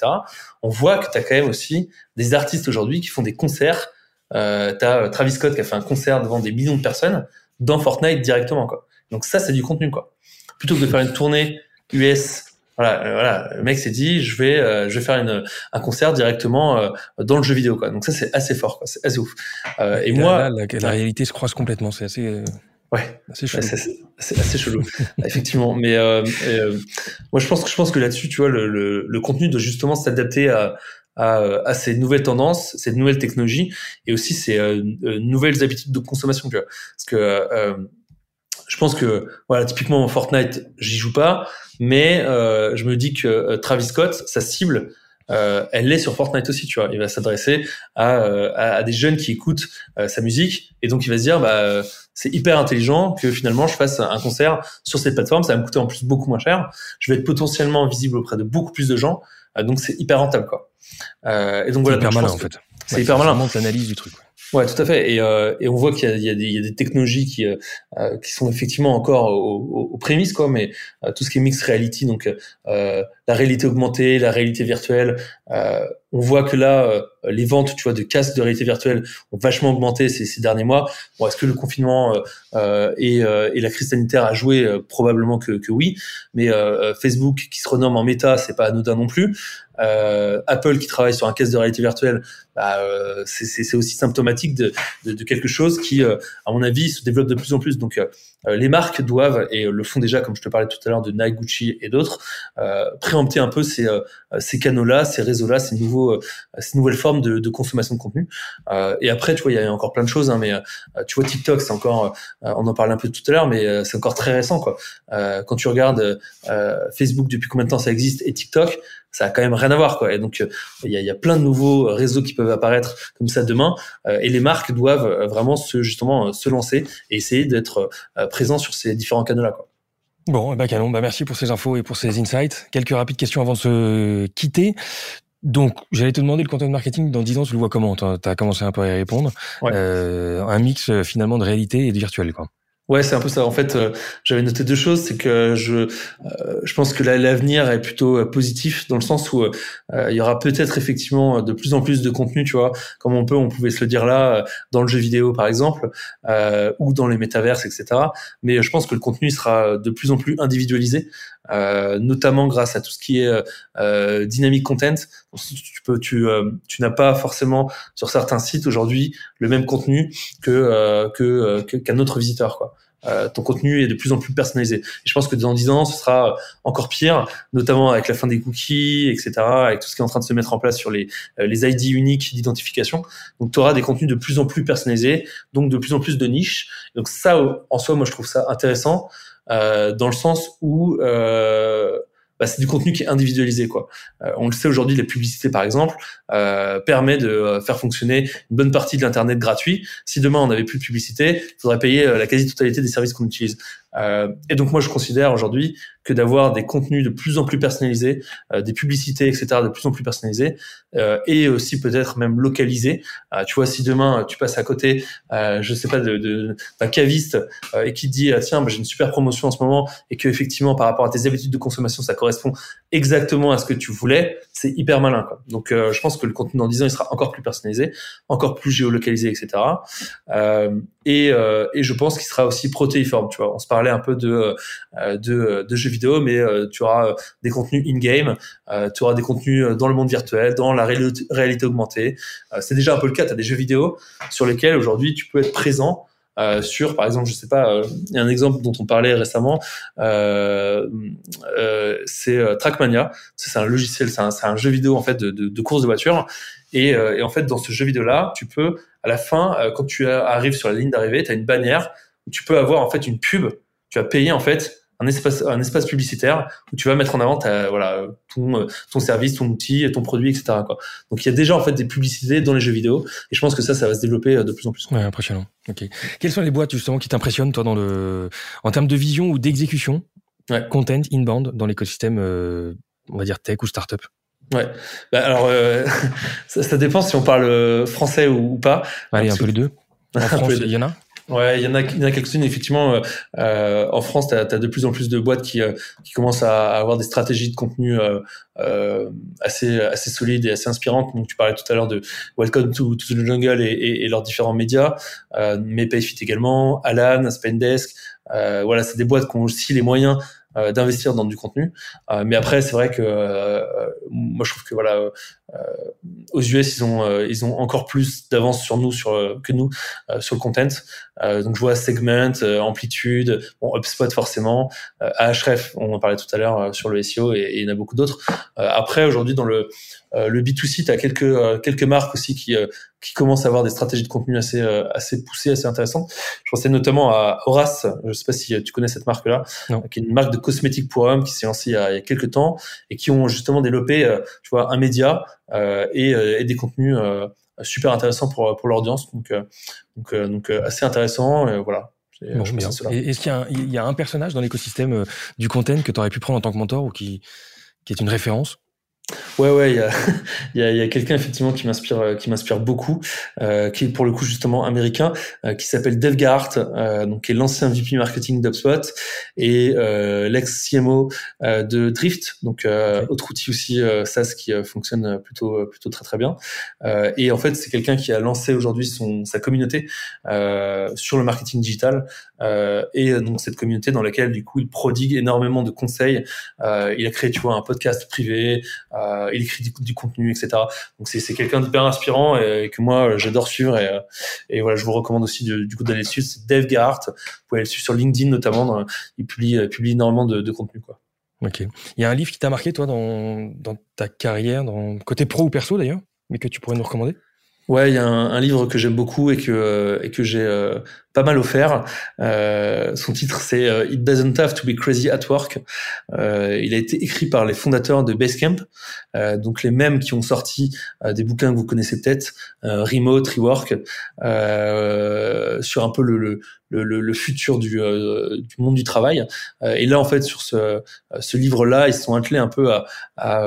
On voit que tu as quand même aussi des artistes aujourd'hui qui font des concerts. Euh, tu as Travis Scott qui a fait un concert devant des millions de personnes dans Fortnite directement, quoi. Donc ça, c'est du contenu, quoi. Plutôt que de faire une tournée US voilà, euh, voilà, le mec s'est dit, je vais, euh, je vais faire une, un concert directement euh, dans le jeu vidéo, quoi. Donc ça, c'est assez fort, quoi. C'est assez ouf. et, moi, la, réalité se croise complètement. C'est assez. Ouais, assez chelou. C'est assez chelou, effectivement. Mais moi, je pense que je pense que là-dessus, tu vois, le, le, le contenu doit justement s'adapter à, à, à, ces nouvelles tendances, ces nouvelles technologies et aussi ces nouvelles habitudes de consommation. Tu vois. Parce que je pense que voilà, typiquement Fortnite, j'y joue pas, mais euh, je me dis que euh, Travis Scott, sa cible, euh, elle est sur Fortnite aussi, tu vois. Il va s'adresser à, euh, à, des jeunes qui écoutent euh, sa musique, et donc il va se dire, bah, c'est hyper intelligent que finalement je fasse un concert sur cette plateforme. Ça va me coûter en plus beaucoup moins cher. Je vais être potentiellement visible auprès de beaucoup plus de gens, donc c'est hyper rentable, quoi. et donc voilà. Hyper malin en fait. C'est hyper malin. l'analyse du truc. Ouais, tout à fait. Et, euh, et on voit qu'il y, y, y, a des technologies qui, euh, euh, qui sont effectivement encore aux, aux prémices, quoi. Mais euh, tout ce qui est mixed reality, donc euh, la réalité augmentée, la réalité virtuelle, on voit que là, les ventes, tu vois, de casques de réalité virtuelle ont vachement augmenté ces, ces derniers mois. Bon, est-ce que le confinement et, et, la crise sanitaire a joué Probablement que, que, oui. Mais Facebook, qui se renomme en Meta, c'est pas anodin non plus. Apple, qui travaille sur un casque de réalité virtuelle, bah, c'est aussi symptomatique de, de, de, quelque chose qui, à mon avis, se développe de plus en plus. Donc, les marques doivent, et le font déjà, comme je te parlais tout à l'heure de Nike, Gucci et d'autres, euh, préempter un peu ces, euh, ces canaux-là, ces réseaux-là, ces nouveaux, euh, ces nouvelles formes de, de consommation de contenu. Euh, et après, tu vois, il y a encore plein de choses, hein, mais tu vois, TikTok, c'est encore, on en parlait un peu tout à l'heure, mais c'est encore très récent, quoi. quand tu regardes Facebook, depuis combien de temps ça existe, et TikTok, ça a quand même rien à voir quoi et donc il y a, y a, plein de nouveaux réseaux qui peuvent apparaître comme ça demain et les marques doivent vraiment se justement se lancer et essayer d'être présents sur ces différents canaux là quoi. Bon, eh ben canon, bah merci pour ces infos et pour ces insights. Quelques rapides questions avant de se quitter. Donc, j'allais te demander le content marketing dans 10 ans, tu le vois comment Tu as commencé un peu à y répondre. Euh, un mix finalement de réalité et de virtuel, quoi. Ouais, c'est un peu ça. En fait, euh, j'avais noté deux choses. C'est que je, euh, je pense que l'avenir est plutôt euh, positif dans le sens où il y aura peut-être effectivement de plus en plus de contenu, tu vois, comme on peut, on pouvait se le dire là, dans le jeu vidéo par exemple, ou dans les métaverses, etc. Mais je pense que le contenu sera de plus en plus individualisé, notamment grâce à tout ce qui est dynamic content. Tu peux, tu, tu n'as pas forcément sur certains sites aujourd'hui le même contenu que que qu'un autre visiteur, quoi. Euh, ton contenu est de plus en plus personnalisé. Et je pense que dans 10 ans, ce sera encore pire, notamment avec la fin des cookies, etc., avec tout ce qui est en train de se mettre en place sur les, euh, les ID uniques d'identification. Donc, tu auras des contenus de plus en plus personnalisés, donc de plus en plus de niches. Donc, ça, en soi, moi, je trouve ça intéressant, euh, dans le sens où... Euh, bah, c'est du contenu qui est individualisé quoi. Euh, on le sait aujourd'hui, la publicité par exemple euh, permet de euh, faire fonctionner une bonne partie de l'internet gratuit. Si demain on n'avait plus de publicité, il faudrait payer la quasi-totalité des services qu'on utilise. et donc moi je considère aujourd'hui que d'avoir des contenus de plus en plus personnalisés, des publicités, etc., de plus en plus personnalisés, et aussi peut-être même localisés. tu vois, si demain tu passes à côté, je sais pas, de, de d'un caviste et qui te dit tiens, bah, j'ai une super promotion en ce moment, et que effectivement par rapport à tes habitudes de consommation, ça correspond exactement à ce que tu voulais, c'est hyper malin. Quoi. Donc, je pense que le contenu dans 10 ans, il sera encore plus personnalisé, encore plus géolocalisé, etc. Euh, et, euh, et je pense qu'il sera aussi protéiforme. Tu vois, on se parlait un peu de euh, de, de jeux vidéo, mais euh, tu auras des contenus in-game, tu auras des contenus dans le monde virtuel, dans la réalité augmentée. c'est déjà un peu le cas. Tu as des jeux vidéo sur lesquels aujourd'hui tu peux être présent. Euh, sur, par exemple, je sais pas, il y a un exemple dont on parlait récemment, euh, euh, c'est Trackmania. C'est un logiciel, c'est un, un, jeu vidéo en fait de, de, de course de voiture. Et, et, en fait, dans ce jeu vidéo-là, tu peux à la fin, euh, quand tu arrives sur la ligne d'arrivée, tu as une bannière où tu peux avoir en fait une pub. Tu vas payer en fait un espace, un espace publicitaire où tu vas mettre en avant ta, voilà, ton, euh, ton service, ton outil, ton produit, etc. Quoi. Donc il y a déjà en fait des publicités dans les jeux vidéo et je pense que ça, ça va se développer euh, de plus en plus. Ouais, impressionnant. Ok. Quelles sont les boîtes justement qui t'impressionnent toi dans le, en termes de vision ou d'exécution, ouais. content inbound dans l'écosystème, on va dire tech ou startup? Ouais. Bah, alors, euh, ça, ça, dépend si on parle euh, français ou, pas. Allez, un peu les deux. En France, il y en a? Ouais, il y en a, il y en a quelques-unes. Effectivement, euh, en France, tu as, de plus en plus de boîtes qui, qui commencent à avoir des stratégies de contenu euh, assez, assez solides et assez inspirantes. Donc, tu parlais tout à l'heure de Welcome to, to the Jungle et, et, leurs différents médias, euh, mais Payfit également, Alan, Spendesk. Euh, voilà, c'est des boîtes qui ont aussi les moyens euh, d'investir dans du contenu. Euh, mais après, c'est vrai que euh, moi, je trouve que voilà, aux US, ils ont ils ont encore plus d'avance sur nous, sur que nous, sur le content. donc, je vois Segment, Amplitude, bon, HubSpot forcément, Ahref, on en parlait tout à l'heure sur le SEO, et, et, il y en a beaucoup d'autres. après, aujourd'hui, dans le le B2C, tu as quelques quelques marques aussi qui qui commencent à avoir des stratégies de contenu assez euh, assez poussées, assez intéressantes. Je pensais notamment à Horace, je sais pas si tu connais cette marque-là, qui est une marque de cosmétiques pour hommes qui s'est lancée il y, a, il y a quelques temps et qui ont justement développé, euh, tu vois, un média euh, et, et, des contenus super intéressants pour pour l'audience. Donc donc donc assez intéressant. voilà. Bon, Est-ce qu'il y, a un, il y a un personnage dans l'écosystème du content que tu aurais pu prendre en tant que mentor ou qui, qui est une référence? Ouais, ouais, il y a, y a, y a quelqu'un effectivement qui m'inspire, euh, qui m'inspire beaucoup, euh, qui est pour le coup justement américain, euh, qui s'appelle Dave Gart, euh, donc qui est l'ancien VP marketing d'UpSpot et euh, l'ex CMO euh, de Drift, donc autre outil aussi SaaS qui fonctionne plutôt plutôt très très bien. et en fait, c'est quelqu'un qui a lancé aujourd'hui son sa communauté sur le marketing digital et donc cette communauté dans laquelle du coup il prodigue énormément de conseils. il a créé, tu vois, un podcast privé. Euh, il écrit du, contenu, etc. Donc c'est quelqu'un d'hyper inspirant et, que moi j'adore suivre et, et, voilà, je vous recommande aussi du, coup d'aller le suivre. C'est Dave Gart. Vous pouvez le suivre sur LinkedIn notamment. il publie, publie énormément de, de contenu quoi. Ok. Il y a un livre qui t'a marqué toi dans, dans ta carrière, dans côté pro ou perso d'ailleurs, mais que tu pourrais nous recommander? Ouais, il y a un, un livre que j'aime beaucoup et que et que j'ai euh, pas mal offert. Euh, son titre c'est euh, It Doesn't Have to Be Crazy at Work. Euh, il a été écrit par les fondateurs de Basecamp, euh, donc les mêmes qui ont sorti euh, des bouquins que vous connaissez peut-être, Remote, Rework, sur un peu le, le, le, le futur du, du, monde du travail. et là en fait sur ce, ce livre-là, ils se sont attelés un peu à, à,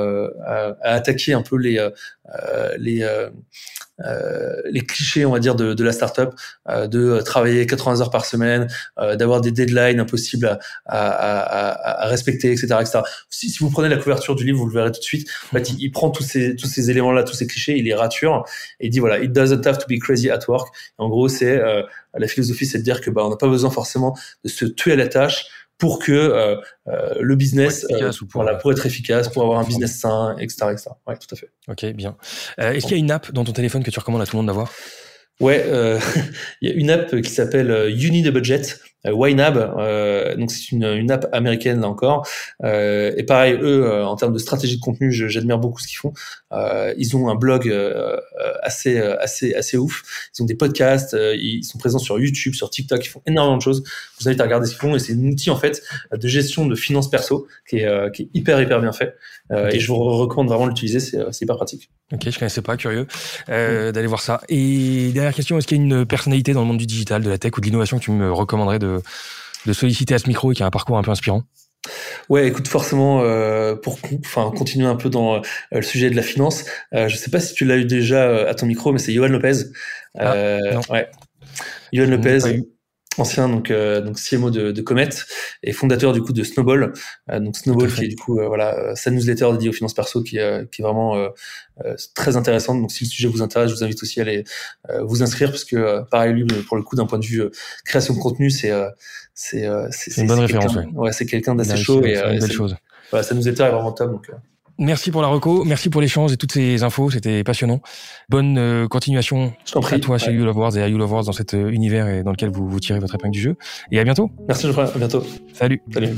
à, à attaquer un peu les les les clichés on va dire de, de la startup, de travailler 80 heures par semaine, euh, d'avoir des deadlines impossibles à, à, à, à respecter, etc., etc. Si, si, vous prenez la couverture du livre, vous le verrez tout de suite. En fait, il, prend tous ces tous ces éléments-là, tous ces clichés, il les rature et il dit voilà, it doesn't have to be crazy at work. en gros, c'est euh, la philosophie, c'est de dire que bah on n'a pas besoin forcément de se tuer à la tâche pour que euh, euh, le business, pour être, pour, voilà, pour être efficace, pour avoir un business sain, etc., etc. Ouais, tout à fait. Ok, bien. Est-ce qu'il y a une app dans ton téléphone que tu recommandes à tout le monde d'avoir? Ouais, euh, il y a une app qui s'appelle euh, Uni the Budget, euh, YNAB, euh, donc c'est une, une, app américaine là encore. Euh, et pareil, eux, euh, en termes de stratégie de contenu, j'admire beaucoup ce qu'ils font. ils ont un blog assez assez assez ouf. Ils ont des podcasts, ils sont présents sur YouTube, sur TikTok, ils font énormément de choses. Je vous invite à regarder ce qu'ils font et c'est un outil en fait de gestion de finances perso qui est, qui est hyper hyper bien fait. Et je vous recommande vraiment l'utiliser, c'est hyper pratique. Ok, je connaissais pas, curieux euh, d'aller voir ça. Et dernière question, est-ce qu'il y a une personnalité dans le monde du digital, de la tech ou de l'innovation que tu me recommanderais de, de solliciter à ce micro et qui a un parcours un peu inspirant? Ouais, écoute, forcément, euh, pour enfin continuer un peu dans euh, le sujet de la finance, euh, je sais pas si tu l'as eu déjà à ton micro, mais c'est Johan Lopez. Ah, ouais. Johan Lopez, ancien donc euh, donc CMO de, de, Comet et fondateur du coup de Snowball. donc Snowball qui est du coup voilà sa newsletter dédiée aux finances perso qui, qui est vraiment très intéressante. Donc si le sujet vous intéresse, je vous invite aussi à aller vous inscrire parce que pareil lui pour le coup d'un point de vue création de contenu c'est c'est une bonne référence. Ouais, c'est quelqu'un d'assez chaud et belle chose. Voilà, sa newsletter est vraiment top donc. Merci pour la reco, merci pour l'échange et toutes ces infos, c'était passionnant. Bonne euh, continuation à toi chez You Love Wars et à You Love Wars dans cet euh, univers et dans lequel vous, vous tirez votre épingle du jeu. Et à bientôt. Merci Geoffrey, à bientôt. Salut. Salut.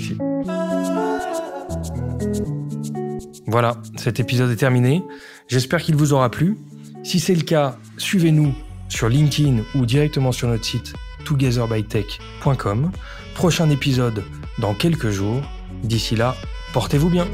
Voilà, cet épisode est terminé. J'espère qu'il vous aura plu. Si c'est le cas, suivez-nous sur LinkedIn ou directement sur notre site togetherbytech.com. Prochain épisode dans quelques jours. D'ici là, portez-vous bien.